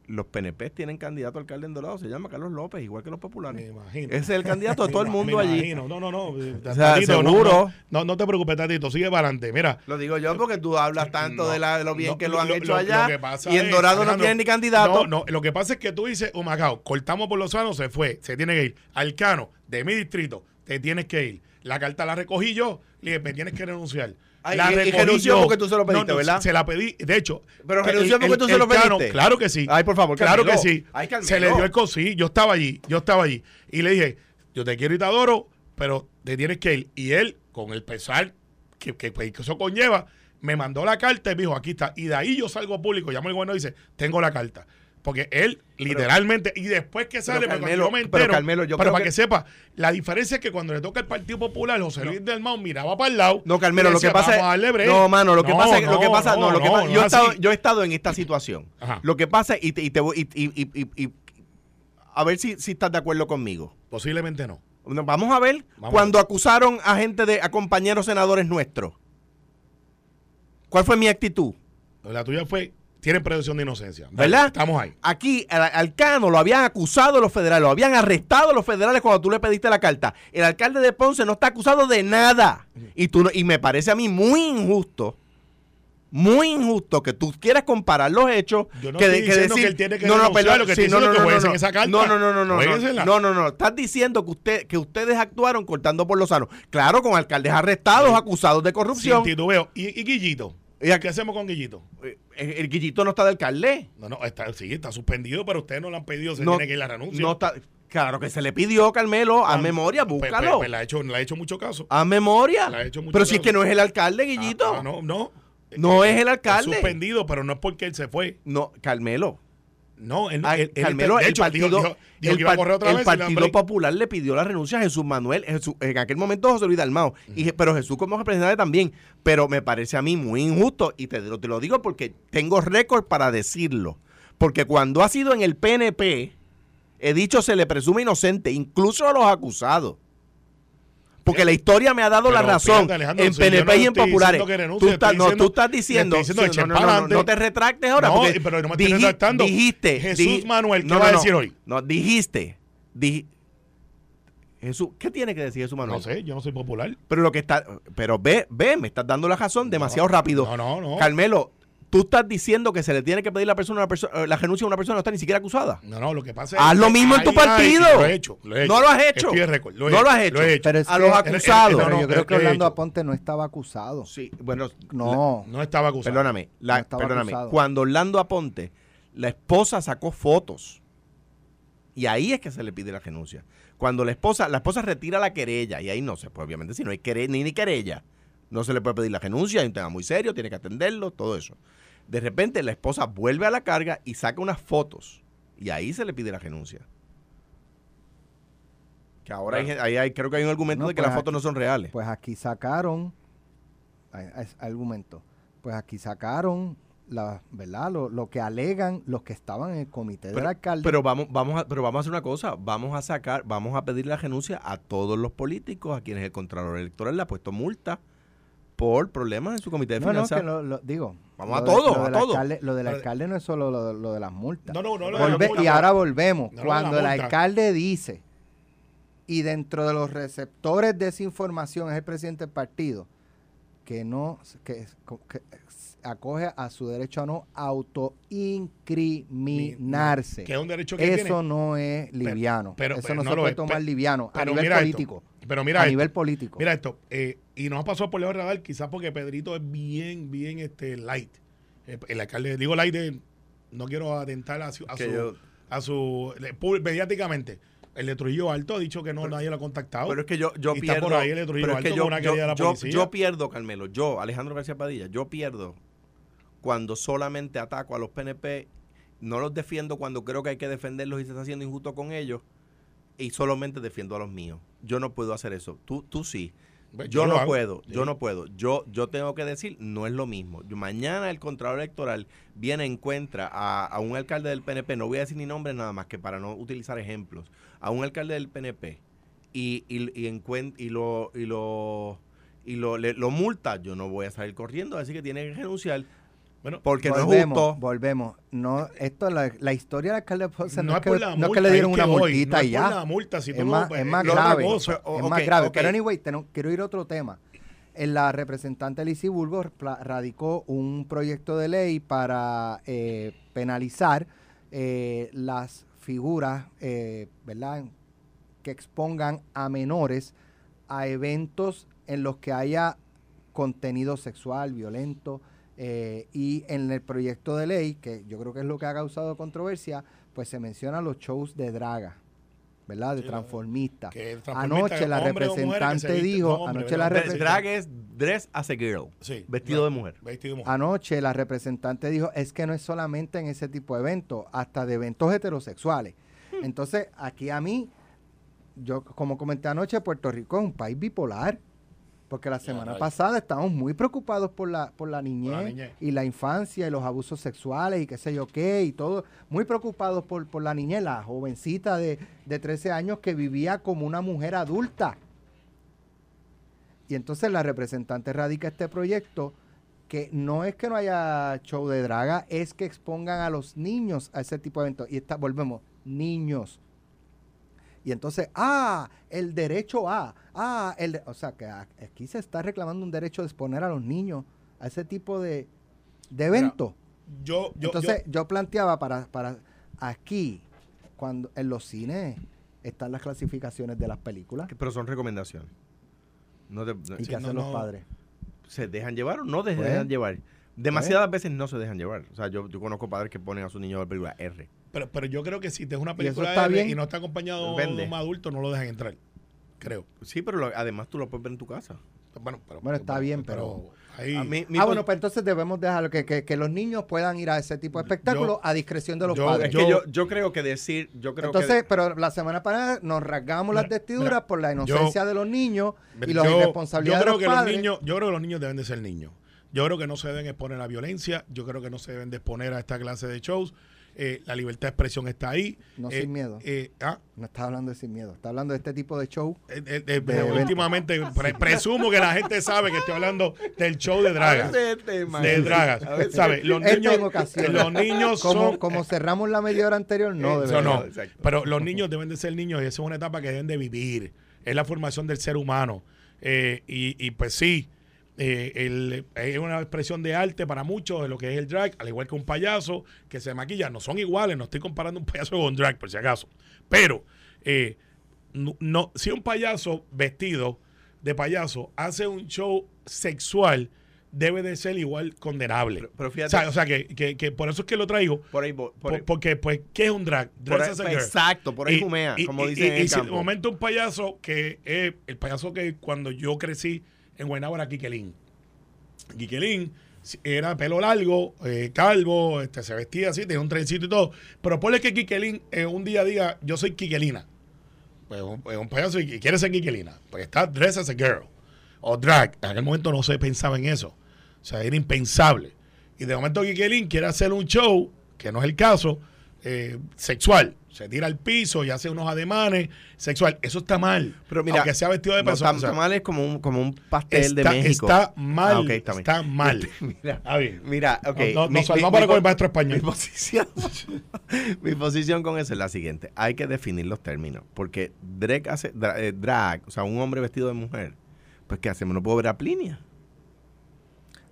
S2: Los PNP tienen candidato a alcalde en Dorado. Se llama Carlos López, igual que los populares.
S6: Me imagino.
S2: Ese es el candidato de todo el mundo
S6: me
S2: allí.
S6: imagino. No, no, no. eh,
S2: O sea,
S6: Tatito, no,
S2: seguro.
S6: No, no, no te preocupes, Tatito. Sigue para adelante. Mira.
S2: Lo digo yo porque tú hablas tanto
S6: No,
S2: de, la, de lo bien que lo han hecho
S6: lo
S2: allá. y en
S6: es,
S2: Dorado no tienen ni candidato.
S6: No, no, lo que pasa es que tú dices, oh Macao, cortamos por los sanos, se fue, se tiene que ir. Alcano, de mi distrito, te tienes que ir. La carta la recogí yo, le dije, me tienes que renunciar.
S2: Ay,
S6: la
S2: y- y renunció porque tú se lo pediste, ¿verdad?
S6: Se la pedí, de hecho.
S2: Pero renunció porque
S6: el-
S2: tú se lo
S6: el Cano,
S2: pediste.
S6: Claro que sí.
S2: Ay, por favor,
S6: Claro que sí.
S2: Ay,
S6: se le dio el cosí, yo estaba allí, yo estaba allí. Y le dije, yo te quiero y te adoro, pero te tienes que ir. Y él, con el pesar que, que, que eso conlleva, me mandó la carta y me dijo, aquí está. Y de ahí yo salgo público, llamo al bueno y dice, tengo la carta. Porque él, literalmente, y después que sale, me
S2: Carmelo,
S6: me
S2: pero
S6: entero,
S2: Carmelo, yo
S6: pero
S2: creo
S6: para
S2: que-
S6: que, sepa, la diferencia es que cuando le toca el Partido Popular, José Luis del Mao miraba para el lado.
S2: No, Carmelo, lo que pasa
S6: "Vamos a darle
S2: es.
S6: break".
S2: No, mano, lo que
S6: No,
S2: pasa es. Lo que
S6: no,
S2: pasa, no, lo que
S6: no,
S2: pasa-
S6: no
S2: yo, he
S6: es
S2: estado, yo he estado en esta situación.
S6: Ajá.
S2: Lo que pasa, y te, y te voy. Y, y- y- y- y- a ver si, si estás de acuerdo conmigo.
S6: Posiblemente no.
S2: No, Vamos a ver
S6: Vamos
S2: cuando acusaron a gente de a compañeros senadores nuestros. ¿Cuál fue mi actitud?
S6: La tuya fue, tienen presunción de inocencia.
S2: ¿Verdad?
S6: Estamos ahí.
S2: Aquí al, al Cano lo habían acusado los federales, lo habían arrestado los federales cuando tú le pediste la carta. El alcalde de Ponce no está acusado de nada. Y, tú, no- y me parece a mí muy injusto, muy injusto que tú quieras comparar los hechos.
S6: Yo no
S2: que,
S6: estoy diciendo que él tiene que renunciar, lo que estoy diciendo es que jueguense esa carta.
S2: No, no, no, no, no, no, no, no, estás diciendo que usted, que ustedes actuaron cortando por los sanos. Claro, con alcaldes arrestados, acusados de corrupción.
S6: Sin titubeo. ¿Y, y Guillito?
S2: Y aquí-
S6: ¿Qué hacemos con Guillito?
S2: Eh, el Guillito no está de alcalde.
S6: No, no, está, sí, está suspendido, pero ustedes no le han pedido, se
S2: no,
S6: tiene que ir la renuncia.
S2: no está, claro que se le pidió, Carmelo, a
S6: Ah,
S2: memoria,
S6: pues- pues-
S2: búscalo.
S6: pues le, ha hecho, le ha hecho mucho caso.
S2: A memoria.
S6: Le ha hecho mucho
S2: Pero si es
S6: caso.
S2: que no es el alcalde, Guillito.
S6: Ah, ah, no, no.
S2: No es el
S6: Está
S2: alcalde.
S6: suspendido, pero no es porque él se fue.
S2: No, Carmelo.
S6: No, él,
S2: Ah,
S6: él-
S2: el partido,
S6: dijo, dijo- dijo
S2: el
S6: que iba a
S2: par-
S6: correr otra
S2: el
S6: vez. y le dan
S2: Partido. Popular le pidió la renuncia a Jesús Manuel, Jesús- en aquel momento José Luis Dalmao, y, pero Jesús como representante también, pero me parece a mí muy injusto, y te, lo- te lo digo porque tengo récord para decirlo, porque cuando ha sido en el PNP, he dicho se le presume inocente, incluso a los acusados. Porque la historia me ha dado la razón
S6: fíjate,
S2: en
S6: si
S2: PNP
S6: no
S2: y en
S6: estoy
S2: populares.
S6: renuncie,
S2: Tú
S6: estoy
S2: no,
S6: diciendo-
S2: tú estás diciendo,
S6: estoy diciendo
S2: no, te retractes ahora.
S6: No,
S2: porque
S6: pero no me estoy
S2: diji-
S6: retractando.
S2: Dijiste.
S6: Jesús
S2: dij-
S6: Manuel, ¿qué va a decir hoy?
S2: No, dijiste. di- Jesús, ¿qué tiene que decir Jesús Manuel?
S6: No sé, yo no soy popular.
S2: Pero lo que está, pero ve, ve, me estás dando la razón demasiado rápido.
S6: No, no, no.
S2: Carmelo, tú estás diciendo que se le tiene que pedir la persona, una perso- eh, la renuncia a una persona que no está ni siquiera acusada.
S6: No, no, lo que pasa es
S2: Haz
S6: que
S2: lo mismo en tu partido.
S6: Lo he hecho, lo he hecho.
S2: No lo has hecho.
S6: Lo he
S2: No lo has hecho.
S6: Lo he hecho.
S3: Pero es
S2: A
S3: que-
S2: los acusados.
S6: no,
S3: Pero
S6: no,
S3: yo creo que Orlando. Aponte no estaba acusado.
S2: Sí, bueno,
S3: No.
S6: No estaba acusado.
S2: Perdóname, la-
S3: No estaba
S2: perdóname.
S3: acusado.
S2: Cuando Orlando Aponte, la esposa sacó fotos. Y ahí es que se le pide la renuncia. Cuando la esposa, la esposa retira la querella, y ahí no se puede, obviamente, si no hay quere- ni, ni querella, no se le puede pedir la renuncia, hay un tema muy serio, tiene que atenderlo, todo eso. De repente la esposa vuelve a la carga y saca unas fotos Y ahí se le pide la renuncia. Que ahora hay, ahí hay- creo que hay un argumento
S3: No,
S2: de que
S3: pues
S2: las fotos no son reales.
S3: Pues aquí sacaron, hay- hay argumento, pues aquí sacaron la, ¿verdad? Lo, lo que alegan los que estaban en el comité del
S2: pero,
S3: alcalde.
S2: pero vamos, vamos a, pero vamos a hacer una cosa, vamos a sacar, vamos a pedir la renuncia a todos los políticos a quienes el Contralor Electoral le ha puesto multa por problemas en su comité de
S3: no, no,
S2: finanzas.
S3: que lo, lo- digo.
S2: Vamos a
S3: de-
S2: todo,
S3: lo
S2: a
S3: del
S2: todo.
S3: alcalde- lo del alcalde no es solo lo, lo de las multas.
S6: No, no, no. lo de la
S3: Volve-
S6: multa,
S3: y ahora volvemos.
S6: No,
S3: Cuando el alcalde dice, y dentro de los receptores de esa información es el presidente del partido, que no, que, que acoge a su derecho a no autoincriminarse.
S6: Que es un derecho que
S3: Eso
S6: tiene.
S3: no es liviano.
S6: pero-
S3: Eso
S6: pero
S3: no,
S6: no
S3: se
S6: lo
S3: puede
S6: es.
S3: tomar liviano a nivel
S6: mira esto,
S3: político.
S6: Pero mira
S3: a
S6: esto.
S3: nivel político.
S6: Mira esto, eh, y nos ha pasado por del radar, quizás porque Pedrito es bien, bien este light. Eh, el alcalde, digo light, de- no quiero atentar a su, a su,
S2: yo-
S6: a su mediáticamente. El de Trujillo Alto ha dicho que no, nadie lo ha contactado.
S2: Pero es que yo, yo
S6: Y está
S2: pierdo.
S6: por ahí el de Trujillo
S2: es que
S6: Alto
S2: yo,
S6: con una
S2: yo-
S6: de la
S2: yo-
S6: policía.
S2: yo pierdo, Carmelo. Yo, Alejandro García Padilla, yo pierdo cuando solamente ataco a los PNP. No los defiendo cuando creo que hay que defenderlos y se está haciendo injusto con ellos. Y solamente defiendo a los míos. Yo no puedo hacer eso. Tú, tú sí.
S6: Pues
S2: Yo, no puedo,
S6: Sí.
S2: yo no puedo. Yo, yo tengo que decir, no es lo mismo. Yo- mañana el Contralor Electoral viene, encuentra a, a un alcalde del PNP, no voy a decir ni nombre nada más que para no utilizar ejemplos, a un alcalde del PNP y, y, y, encuen- y lo y lo y lo, le- lo multa, yo no voy a salir corriendo, así que tiene que renunciar
S6: Bueno,
S2: porque no es
S3: volvemos,
S2: justo.
S3: volvemos. No, esto, la, la historia del alcalde de Ponce no,
S6: no
S3: es
S6: es
S3: que,
S6: por la
S3: no es
S6: multa,
S3: que le dieron
S6: es que
S3: una
S6: voy,
S3: multita
S6: no
S3: y
S6: es
S3: ya.
S6: por la multa, si tú
S3: es,
S6: no,
S3: más,
S6: pues,
S3: es más
S6: es
S3: grave.
S2: O-
S3: es más grave. Pero anyway, tengo- quiero ir a otro tema. En la representante Lizy Bulbo pla- radicó un proyecto de ley para eh, penalizar eh, las figuras, eh, ¿verdad? Que expongan a menores a eventos en los que haya contenido sexual, violento, eh, y en el proyecto de ley, que yo creo que es lo que ha causado controversia, pues se menciona los shows de draga, ¿verdad? De
S6: Sí, transformista
S3: Anoche la representante dijo,
S6: hombre,
S3: anoche la
S6: ¿verdad?
S2: Dre-
S3: repre-
S2: Drag es dress as a girl,
S6: Sí,
S2: vestido de mujer.
S6: Vestido de mujer.
S3: Anoche la representante dijo, es que no es solamente en ese tipo de eventos, hasta de eventos heterosexuales. Entonces, aquí a mí, yo como comenté anoche, Puerto Rico es un país bipolar, porque la semana pasada estábamos muy preocupados por la, por la niñez,
S6: niñez.
S3: y la infancia y los abusos sexuales y qué sé yo qué y todo, muy preocupados por, por la niñez, la jovencita de, de 13 años que vivía como una mujer adulta. Y entonces la representante radica este proyecto que no es que no haya show de draga, es que expongan a los niños a ese tipo de eventos. Y está, volvemos, niños. Y entonces, ah, el derecho a, ah, el, o sea, que aquí se está reclamando un derecho de exponer a los niños a ese tipo de, de eventos.
S6: Yo, yo,
S3: entonces,
S6: yo-
S3: yo, planteaba para, para aquí, cuando en los cines están las clasificaciones de las películas,
S2: Pero son recomendaciones. No te- no-
S3: y
S6: Sí,
S3: qué
S6: no,
S3: hacen los padres.
S2: ¿Se dejan llevar o no se
S3: Pues,
S2: dejan llevar? Demasiadas veces no se dejan llevar. O sea, yo, yo conozco padres que ponen a su niño a ver película R.
S6: pero, pero yo creo que si te es una película
S3: está
S6: R
S3: bien.
S6: y no está acompañado
S2: Vende.
S6: de un adulto, no lo dejan entrar. Creo.
S2: Sí, pero lo- además tú lo puedes ver en tu casa.
S6: Bueno, pero,
S3: Bueno, está bien, pero-
S6: ahí,
S2: mí-
S3: ah, bueno, pues entonces debemos dejarlo que, que, que los niños puedan ir a ese tipo de espectáculos a discreción de los
S6: yo-
S3: padres.
S2: Es que yo, yo creo que decir, yo creo
S3: entonces,
S2: que...
S3: pero la semana pasada nos rasgamos las
S6: Mira,
S3: vestiduras
S6: mira,
S3: por la inocencia de los niños y la
S6: yo,
S3: irresponsabilidad
S6: yo
S3: de
S6: que
S3: los
S6: los
S3: padres.
S6: niños, yo creo que los niños deben de ser niños. Yo creo que no se deben exponer a violencia. Yo creo que no se deben de exponer a esta clase de shows. Eh, la libertad de expresión está ahí.
S3: No
S6: Eh,
S3: sin miedo.
S6: eh, ah,
S3: No está hablando de sin miedo, está hablando de este tipo de show.
S6: eh, eh,
S3: De
S6: últimamente, pre- presumo que la gente sabe que estoy hablando del show de dragas. De dragas. ¿Sabes? Los niños, los niños
S3: Como,
S6: son.
S3: como cerramos la media hora anterior, no
S6: Eso no.
S2: exacto.
S6: Pero los niños deben de ser niños y esa es una etapa que deben de vivir. Es la formación del ser humano. Eh, y, y pues sí, eh, el- es una expresión de arte para muchos de lo que es el drag, al igual que un payaso que se maquilla. No son iguales, no estoy comparando un payaso con un drag, por si acaso. Pero, eh, no, no- si un payaso vestido de payaso hace un show sexual, debe de ser igual condenable.
S2: Pero- pero fíjate-
S6: o sea, o sea, que, que- que por eso es que lo traigo.
S2: Por ahí, vo- por ahí-
S6: Por- porque, pues, ¿qué es un drag?
S2: por ahí- exacto, por ahí
S6: Y-
S2: fumea,
S6: y-
S2: como
S6: y-
S2: dicen en el
S6: si de momento un payaso que es el payaso que cuando yo crecí en Guaynabo era Quiquelín. Quiquelín era pelo largo, eh, calvo, este, se vestía así, tenía un trencito y todo. Pero ponle que Kikelin eh, un día diga, yo soy Kikelina. Pues pues un payaso y quiere ser Kikelina. Pues está dress as a girl. O drag. En aquel momento no se pensaba en eso. O sea, era impensable. Y de momento Kikelin quiere hacer un show, que no es el caso, eh, sexual. Se tira al piso y hace unos ademanes sexual. Eso está mal.
S2: Pero mira,
S6: aunque sea vestido de
S2: no,
S6: persona. o sea,
S2: tamales como un, como un pastel de
S6: está,
S2: México.
S6: está mal.
S2: Ah, ok, está
S6: está mal.
S2: Mira,
S6: Está.
S2: Mira, ok.
S6: No- no-
S2: mi-
S6: nos
S2: mi-
S6: salvamos
S2: mi
S6: para con el maestro español.
S2: Mi posición, mi posición con eso es la siguiente. Hay que definir los términos. Porque drag, hace, eh, drag, o sea, un hombre vestido de mujer, pues ¿qué hacemos? No puedo ver a Plinia.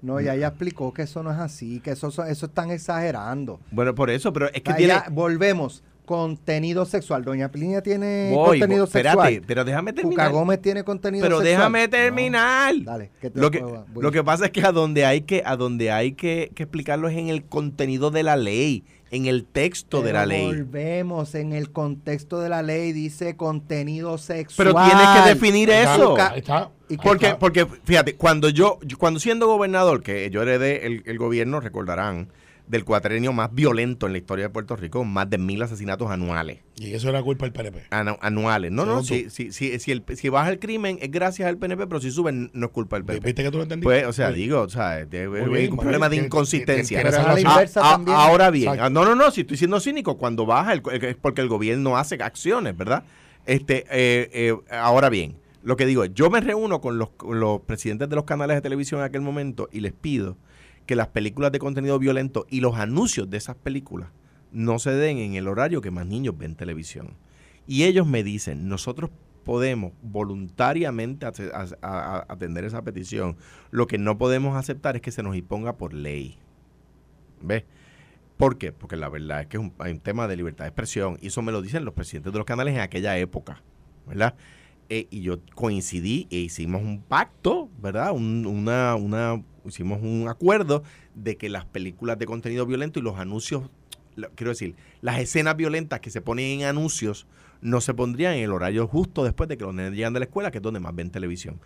S3: No, ya ella explicó que eso no es así, que eso, eso, eso están exagerando.
S2: Bueno, por eso, pero es que tiene...
S3: ya, volvemos. Contenido sexual. Doña Plinia tiene
S2: Voy,
S3: contenido
S2: voy, espérate,
S3: sexual.
S2: pero déjame terminar.
S3: Cuca Gómez tiene contenido
S2: Pero
S3: sexual.
S2: déjame
S3: No.
S2: terminar.
S3: Dale, que te
S2: Lo que, lo que pasa es que a donde hay que, a donde hay que, que explicarlo es en el contenido de la ley, en el texto de
S3: Pero
S2: la ley.
S3: Volvemos en el contexto de la ley, dice contenido sexual.
S2: Pero tienes que definir
S6: Ahí está,
S2: eso.
S6: Ahí está.
S3: ¿Y
S6: Ahí
S2: Porque,
S6: está.
S2: porque fíjate, cuando yo, yo- cuando siendo gobernador, que yo heredé el, el gobierno, recordarán, del cuatrenio más violento en la historia de Puerto Rico, más de mil asesinatos anuales.
S6: Y eso era culpa del PNP.
S2: Anu- anuales. No, no, si, si, si, si, el- si baja el crimen es gracias al PNP, pero si sube no es culpa del PNP.
S6: ¿Viste que tú lo entendiste?
S2: Pues, o sea, digo, o sea,
S6: bien,
S2: un problema de inconsistencia.
S3: Es
S2: Ah, ah, ahora bien, ah, no, no, no, si estoy siendo cínico, cuando baja el, es porque el gobierno hace acciones, ¿verdad? Este, eh, eh, ahora bien, lo que digo es, yo me reúno con los, con los presidentes de los canales de televisión en aquel momento y les pido que las películas de contenido violento y los anuncios de esas películas no se den en el horario que más niños ven televisión. Y ellos me dicen, nosotros podemos voluntariamente atender esa petición. Lo que no podemos aceptar es que se nos imponga por ley. ¿Ves? ¿Por qué? Porque la verdad es que es un, hay un tema de libertad de expresión y eso me lo dicen los presidentes de los canales en aquella época, ¿verdad? Eh, y yo coincidí e hicimos un pacto, ¿verdad? Un- una, hicimos un acuerdo de que las películas de contenido violento y los anuncios, quiero decir, las escenas violentas que se ponen en anuncios no se pondrían en el horario justo después de que los nenes llegan de la escuela, que es donde más ven televisión.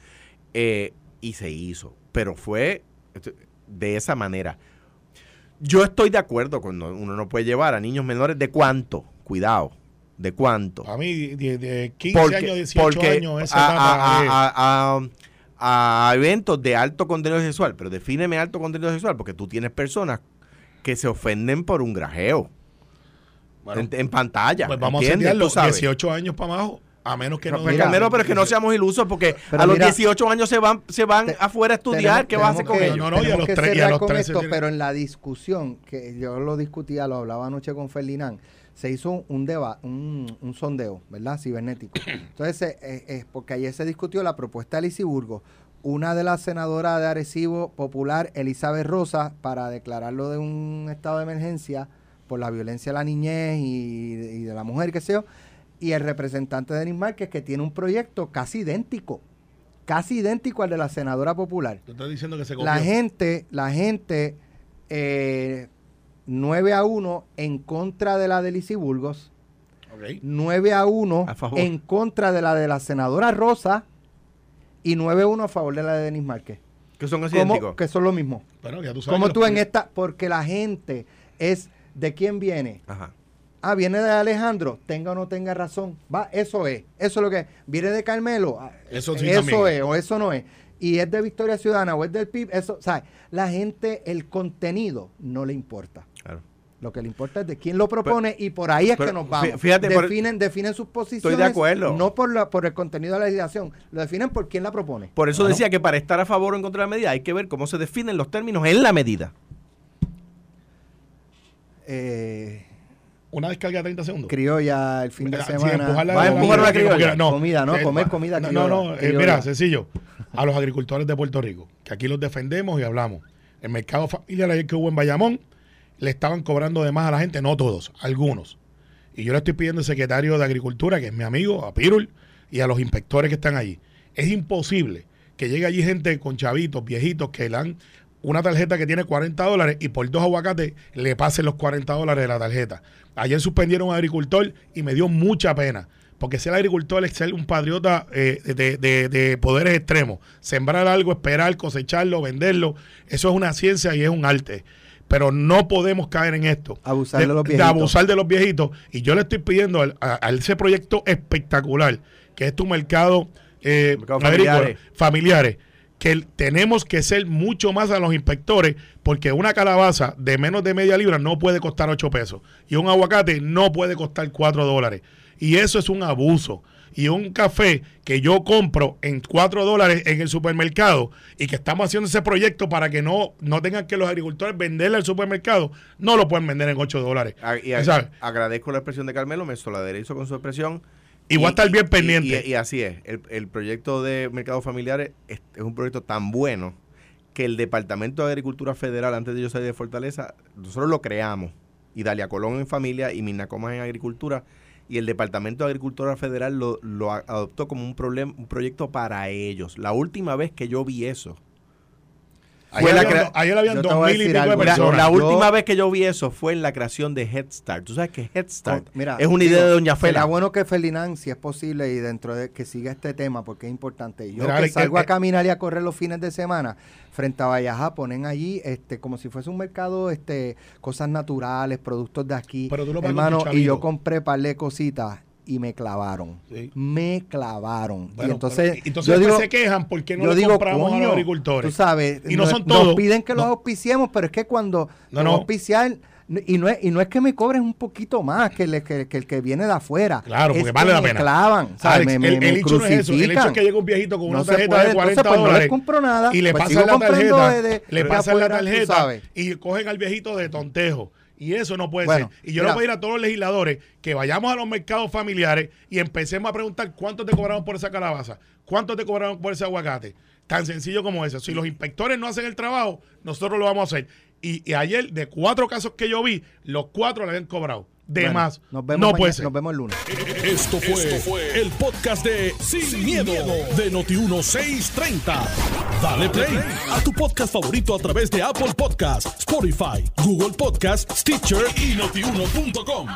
S2: Eh, y se hizo, pero fue de esa manera. Yo estoy de acuerdo con no- uno no puede llevar a niños menores de cuánto, cuidado, de cuánto.
S6: A mí, de, de 15 años, 18
S2: porque
S6: años, esa
S2: a,
S6: etapa
S2: a- a- a- a eventos de alto contenido sexual, pero defíneme alto contenido sexual, porque tú tienes personas que se ofenden por un grajeo
S6: Bueno,
S2: en, en pantalla.
S6: pues vamos a
S2: ¿entiendes? Tú sabes.
S6: 18 años para abajo, a menos que
S2: No,
S3: Mira,
S2: Carmelo, pero es que no seamos ilusos porque a los
S3: mira,
S2: 18 años se van se van
S3: Te-
S2: afuera a estudiar.
S3: tenemos-
S2: ¿Qué vas a hacer con
S3: que-
S6: ellos? No, no, y a los
S3: que
S6: tres- y a
S3: cerrar
S6: los
S3: con
S6: 13
S3: esto,
S6: tiene-
S3: pero en la discusión, que yo lo discutía, lo hablaba anoche con Ferdinand, se hizo un deba un, un sondeo, ¿verdad? Cibernético. Entonces, eh, eh, porque ayer se discutió la propuesta de Lisiburgo, una de las senadoras de Arecibo Popular, Elizabeth Rosa, para declararlo de un estado de emergencia por la violencia de la niñez y, de- y de la mujer, sé yo, y el representante de Denis Márquez, que tiene un proyecto casi idéntico, casi idéntico al de la senadora popular.
S6: Te estoy diciendo que se copió.
S3: La gente, la gente, eh, 9 a 1 en contra de la de Lizy Burgos,
S6: Ok.
S3: 9 a 1
S2: A favor.
S3: en contra de la de la senadora Rosa y 9 a 1 a favor de la de Denis Márquez.
S2: Que son idénticos.
S3: Que son lo mismo.
S6: Bueno, ya tú sabes
S3: Como tú en esta, porque la gente es de quién viene.
S2: Ajá.
S3: Ah, viene de Alejandro, tenga o no tenga razón. Va, eso es. Eso es lo que es. Viene de Carmelo. ah,
S6: Eso sí
S3: Eso
S6: también.
S3: es, o eso no es. Y es de Victoria Ciudadana o es del PIB. Eso, ¿sabes? La gente, el contenido no le importa. Lo que le importa es de quién lo propone y por ahí es
S2: pero
S3: que nos vamos.
S2: fí- fíjate, por-
S3: definen, definen sus posiciones.
S2: de acuerdo.
S3: No por, la, por el contenido de la legislación. Lo definen por quién la propone.
S2: Por eso decía que para estar a favor o en contra de la medida hay que ver cómo se definen los términos en la medida.
S3: Eh,
S6: Una descarga de 30 segundos.
S3: criolla el fin de semana.
S2: Va a empujar una criolla.
S6: quiera.
S3: Comida, ¿no?
S6: Eh,
S3: Comer comida
S6: No,
S3: criolla,
S6: no, eh,
S3: criolla.
S6: mira, sencillo. A los agricultores de Puerto Rico, que aquí los defendemos y hablamos. El mercado familiar ayer que hubo en Bayamón, le estaban cobrando de más a la gente, no todos, algunos. Y yo le estoy pidiendo al secretario de Agricultura, que es mi amigo, a Pirul, y a los inspectores que están allí. Es imposible que llegue allí gente con chavitos, viejitos, que le dan una tarjeta que tiene 40 dólares y por dos aguacates le pasen los 40 dólares de la tarjeta. Ayer suspendieron a un agricultor y me dio mucha pena. porque ser agricultor es ser un patriota eh, de, de- de poderes extremos. Sembrar algo, esperar, cosecharlo, venderlo, eso es una ciencia y es un arte. Pero no podemos caer en esto.
S3: Abusar de los viejitos.
S6: abusar de los viejitos. Y yo le estoy pidiendo al- a, a ese proyecto espectacular, que es tu mercado, eh,
S2: Mercado familiares.
S6: familiares, que tenemos que ser mucho más a los inspectores, porque una calabaza de menos de media libra no puede costar 8 pesos. Y un aguacate no puede costar 4 dólares. Y eso es un abuso. Y un café que yo compro en 4 dólares en el supermercado y que estamos haciendo ese proyecto para que no, no tengan que los agricultores venderle al supermercado, no lo pueden vender en 8 dólares.
S2: A- y a-
S6: ¿Sabes?
S2: agradezco la expresión de Carmelo, me solidarizo con su expresión.
S6: Y voy a estar bien pendiente.
S2: Y, y así es, el, el proyecto de mercados familiares es, es un proyecto tan bueno que el Departamento de Agricultura Federal, antes de yo salir de Fortaleza, nosotros lo creamos. Y Dalia Colón en familia y Mirna Comas en agricultura. Y el Departamento de Agricultura Federal lo, lo adoptó como un, problema, un proyecto para ellos. La última vez que yo vi eso,
S6: Ayer,
S2: Fue la
S6: habían, ayer habían dos mil y pico
S3: algo.
S2: la,
S6: personas.
S2: la
S3: Yo-
S2: última vez que yo vi eso fue en la creación de Head Start. Tú sabes que Head Start
S3: Oh, mira,
S2: es una idea
S3: digo,
S2: de Doña Fela.
S3: bueno que Ferdinand, si es posible, y dentro de que siga este tema, porque es importante. Yo
S6: Mira,
S3: que
S6: Alex,
S3: salgo
S6: eh,
S3: a caminar y a correr los fines de semana, frente a Vallajá, ponen allí este como si fuese un mercado, este cosas naturales, productos de aquí.
S6: Pero tú lo
S3: Hermano, y yo compré par de cositas y me clavaron.
S6: Sí.
S3: Me clavaron.
S6: Bueno,
S3: y entonces,
S6: pero- entonces
S3: yo
S6: después
S3: digo,
S6: se quejan porque no
S3: yo
S6: le
S3: digo,
S6: compramos a
S3: coño,
S6: los agricultores.
S3: Tú sabes,
S6: Y no
S3: nos-
S6: son todos.
S3: Nos piden que los
S6: No.
S3: auspiciemos, pero es que cuando
S6: No, no.
S3: auspiciar, y no, es, y no es que me cobren un poquito más que, el- que, que el que viene de afuera.
S6: Claro,
S3: Es
S6: porque
S3: que
S6: vale la
S3: me
S6: pena.
S3: clavan, me, me-
S6: el, el hecho no es eso. El hecho es que llega un viejito con una
S3: No
S6: tarjeta
S3: puede,
S6: de 40
S3: entonces, pues, no
S6: dólares
S3: compro nada,
S6: y le
S3: pues
S6: pasan la tarjeta,
S3: de- de-
S6: le pasan la tarjeta y cogen al viejito de tontejo. Y eso no puede
S3: Bueno,
S6: ser. Y yo
S3: mira.
S6: le voy a ir a todos los legisladores que vayamos a los mercados familiares y empecemos a preguntar cuánto te cobraron por esa calabaza, cuánto te cobraron por ese aguacate. Tan sencillo como eso. Si los inspectores no hacen el trabajo, nosotros lo vamos a hacer. Y, y ayer, de cuatro casos que yo vi, los cuatro le habían cobrado. De
S3: Bueno,
S6: más.
S3: Nos vemos,
S6: no
S3: mañana-
S6: puede ser.
S3: nos vemos el lunes.
S1: Esto fue, el podcast de Sin, miedo, de Noti1630. Dale play a tu podcast favorito a través de Apple Podcasts, Spotify, Google Podcasts, Stitcher y notiuno.com.